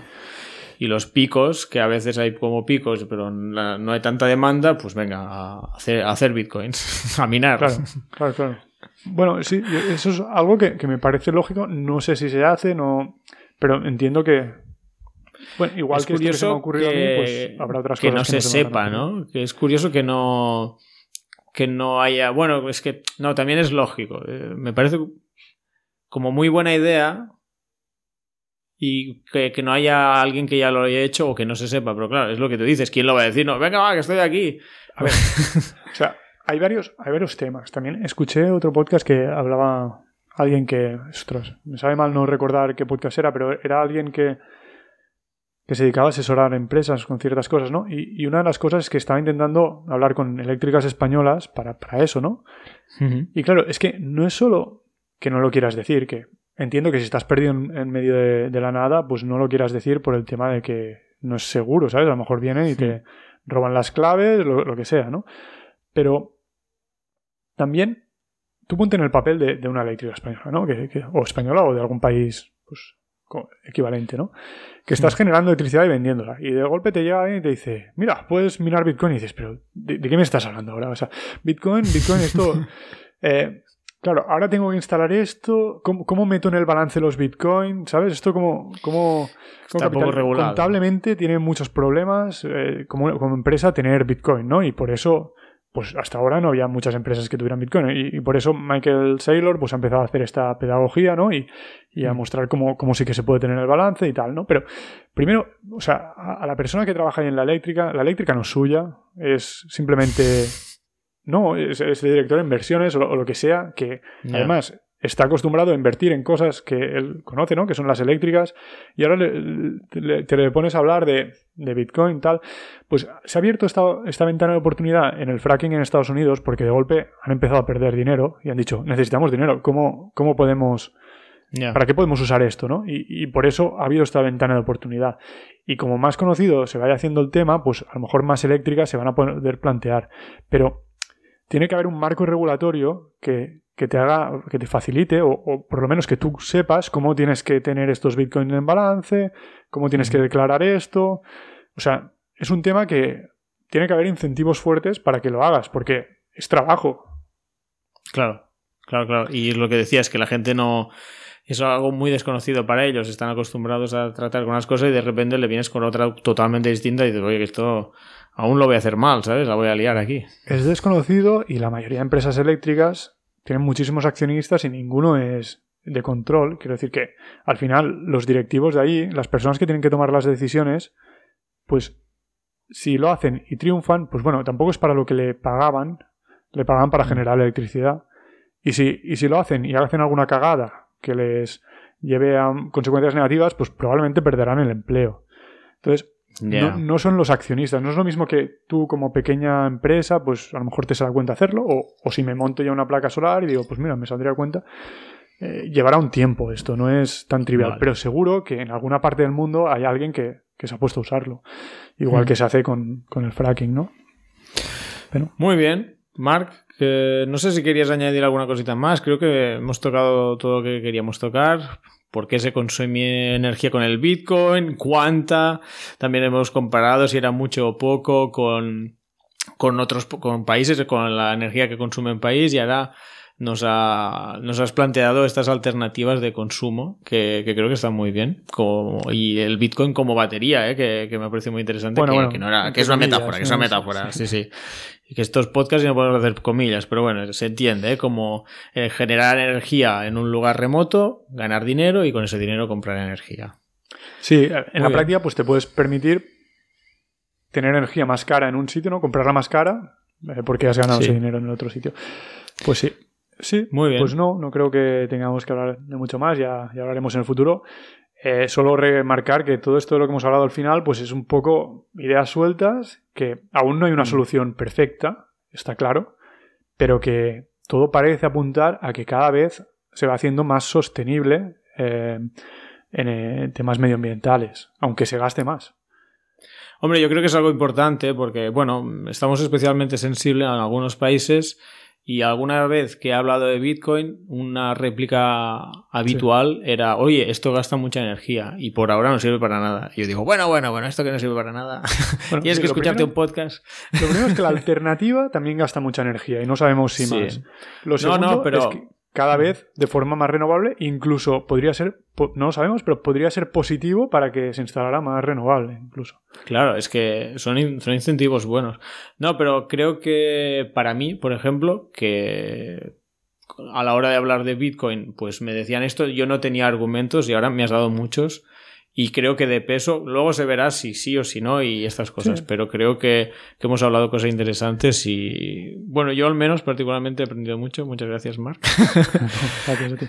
Y los picos, que a veces hay como picos, pero no hay tanta demanda, pues venga, a hacer, bitcoins, a minar. Claro, claro, claro. Bueno, sí, eso es algo que, me parece lógico. No sé si se hace, no. Pero entiendo que. Bueno, igual que esto se me ha ocurrido a mí, pues habrá otras que cosas. No que no se, sepa, ¿no? Que es curioso que no. Que no haya. Bueno, es que. No, también es lógico. Eh, me parece como muy buena idea y que, no haya alguien que ya lo haya hecho o que no se sepa. Pero claro, es lo que tú dices. ¿Quién lo va a decir? No, venga, va, que estoy aquí. A ver, o sea, hay varios, hay varios temas. También escuché otro podcast que hablaba alguien que, ostras, me sabe mal no recordar qué podcast era, pero era alguien que, que se dedicaba a asesorar empresas con ciertas cosas, ¿no? Y, una de las cosas es que estaba intentando hablar con eléctricas españolas para, para eso, ¿no? Y claro, es que no es solo que no lo quieras decir, que entiendo que si estás perdido en, medio de, la nada, pues no lo quieras decir por el tema de que no es seguro, ¿sabes? A lo mejor vienen y te roban las claves, lo, que sea, ¿no? Pero también tú ponte en el papel de, una eléctrica española, ¿no? o española o de algún país pues, equivalente, ¿no? Que estás generando electricidad y vendiéndola. Y de golpe te llega alguien y te dice, mira, puedes minar Bitcoin. Y dices, pero ¿de, qué me estás hablando ahora? O sea, Bitcoin, Bitcoin, esto... Eh, Claro, ahora tengo que instalar esto. ¿Cómo, meto en el balance los bitcoins? ¿Sabes? Esto como, como, contablemente tiene muchos problemas eh, como, como, empresa tener bitcoin, ¿no? Y por eso, pues hasta ahora no había muchas empresas que tuvieran bitcoin. Y, por eso Michael Saylor pues ha empezado a hacer esta pedagogía, ¿no? Y, y a mm. mostrar cómo, cómo, sí que se puede tener el balance y tal, ¿no? Pero primero, o sea, a, a la persona que trabaja ahí en la eléctrica, la eléctrica no es suya, es simplemente no, es, el director de inversiones o lo, que sea, que además está acostumbrado a invertir en cosas que él conoce, ¿no? Que son las eléctricas, y ahora te le pones a hablar de, de, Bitcoin, tal. Pues se ha abierto esta, esta, ventana de oportunidad en el fracking en Estados Unidos porque de golpe han empezado a perder dinero y han dicho, necesitamos dinero, ¿cómo, cómo podemos... ¿Para qué podemos usar esto? ¿no? Y, y, por eso ha habido esta ventana de oportunidad. Y como más conocido se vaya haciendo el tema, pues a lo mejor más eléctricas se van a poder plantear. Pero tiene que haber un marco regulatorio que, te haga, que te facilite, o, por lo menos que tú sepas cómo tienes que tener estos bitcoins en balance, cómo tienes que declarar esto. O sea, es un tema que tiene que haber incentivos fuertes para que lo hagas, porque es trabajo. Claro, claro, claro. Y lo que decía es que la gente no. Es algo muy desconocido para ellos. Están acostumbrados a tratar con las cosas y de repente le vienes con otra totalmente distinta y dices, oye, que esto aún lo voy a hacer mal, ¿sabes? La voy a liar aquí. Es desconocido y la mayoría de empresas eléctricas tienen muchísimos accionistas y ninguno es de control. Quiero decir que al final los directivos de ahí, las personas que tienen que tomar las decisiones, pues si lo hacen y triunfan, pues bueno, tampoco es para lo que le pagaban, le pagaban para generar electricidad. Y si, y si lo hacen y hacen alguna cagada que les lleve a consecuencias negativas, pues probablemente perderán el empleo. Entonces, no, son los accionistas, no es lo mismo que tú como pequeña empresa, pues a lo mejor te sale cuenta hacerlo, o, si me monto ya una placa solar y digo, pues mira, me saldría cuenta. Eh, llevará un tiempo esto, no es tan trivial, pero seguro que en alguna parte del mundo hay alguien que, se ha puesto a usarlo, igual hmm. que se hace con, el fracking, ¿no? Muy bien, Mark, no sé si querías añadir alguna cosita más, creo que hemos tocado todo lo que queríamos tocar por qué se consume energía con el Bitcoin, cuánta. También hemos comparado si era mucho o poco con, con otros con países, con la energía que consume un país y ahora nos, ha, nos has planteado estas alternativas de consumo que, creo que están muy bien. Como, y el Bitcoin como batería, ¿eh? que, me parece muy interesante. que, no era, que es una metáfora, que es una metáfora. Sí, sí. Y que estos podcasts no podemos hacer comillas, pero bueno, se entiende, ¿eh? como eh, generar energía en un lugar remoto, ganar dinero y con ese dinero comprar energía. Sí, en la práctica pues te puedes permitir tener energía más cara en un sitio, ¿no? Comprarla más cara eh, porque has ganado ese dinero en el otro sitio. Pues sí. Sí, muy bien. Pues no, no creo que tengamos que hablar de mucho más, ya, ya hablaremos en el futuro. Eh, solo remarcar que todo esto de lo que hemos hablado al final, pues es un poco ideas sueltas, que aún no hay una mm. solución perfecta, está claro, pero que todo parece apuntar a que cada vez se va haciendo más sostenible eh, en temas medioambientales, aunque se gaste más. Hombre, yo creo que es algo importante porque, bueno, estamos especialmente sensibles en algunos países y alguna vez que he hablado de Bitcoin, una réplica habitual era, oye, esto gasta mucha energía y por ahora no sirve para nada. Y yo digo, bueno, bueno, bueno, esto que no sirve para nada. Tienes que escucharte un podcast. Lo primero es que la alternativa también gasta mucha energía y no sabemos si más. Lo no, no, pero... es que cada vez de forma más renovable, incluso podría ser, no lo sabemos, pero podría ser positivo para que se instalara más renovable, incluso. Claro, es que son, son incentivos buenos. No, pero creo que para mí, por ejemplo, que a la hora de hablar de Bitcoin, pues me decían esto, yo no tenía argumentos y ahora me has dado muchos y creo que de peso, luego se verá si sí o si no y estas cosas, pero creo que, hemos hablado cosas interesantes y bueno, yo al menos particularmente he aprendido mucho. Muchas gracias, Mark. gracias a ti.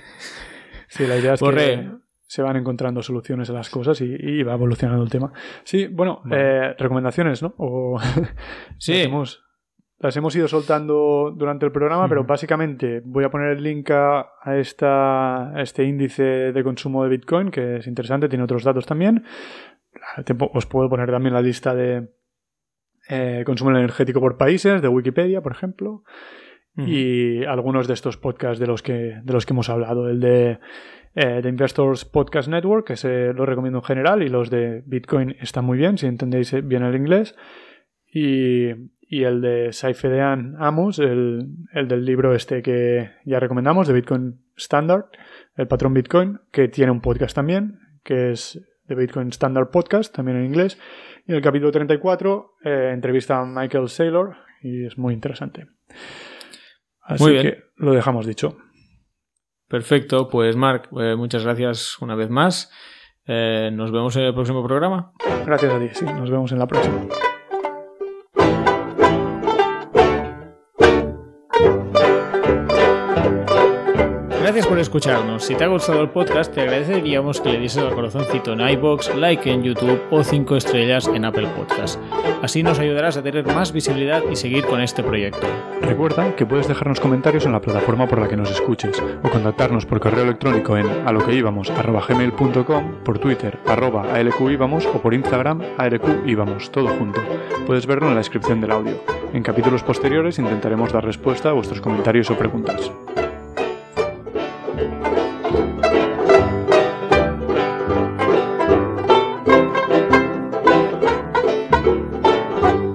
Sí, la idea es que se van encontrando soluciones a las cosas y, va evolucionando el tema. Sí, bueno, eh, recomendaciones, ¿no? O sí. Las hemos ido soltando durante el programa, pero básicamente voy a poner el link a, esta, este índice de consumo de Bitcoin, que es interesante, tiene otros datos también. os puedo poner también la lista de eh, consumo energético por países, de Wikipedia, por ejemplo. Y algunos de estos podcasts de los que, de los que hemos hablado. El de, eh, Investors Podcast Network, que se lo recomiendo en general, y los de Bitcoin están muy bien, si entendéis bien el inglés. Y, y el de Saifedean Amos, el, el, del libro este que ya recomendamos, de Bitcoin Standard, el patrón Bitcoin, que tiene un podcast también, que es de Bitcoin Standard Podcast, también en inglés. Y en el capítulo 34 eh, entrevista a Michael Saylor y es muy interesante. Así que lo dejamos dicho. Perfecto, pues Mark, eh, muchas gracias una vez más. Eh, nos vemos en el próximo programa. Gracias a ti, sí, nos vemos en la próxima. Gracias por escucharnos. Si te ha gustado el podcast, te agradeceríamos que le dieses al corazoncito en iBox, like en YouTube o 5 estrellas en Apple Podcast. Así nos ayudarás a tener más visibilidad y seguir con este proyecto. Recuerda que puedes dejarnos comentarios en la plataforma por la que nos escuches o contactarnos por correo electrónico en aloqueíbamos.gmail.com, por Twitter arroba o por Instagram alqíbamos, todo junto. Puedes verlo en la descripción del audio. En capítulos posteriores intentaremos dar respuesta a vuestros comentarios o preguntas.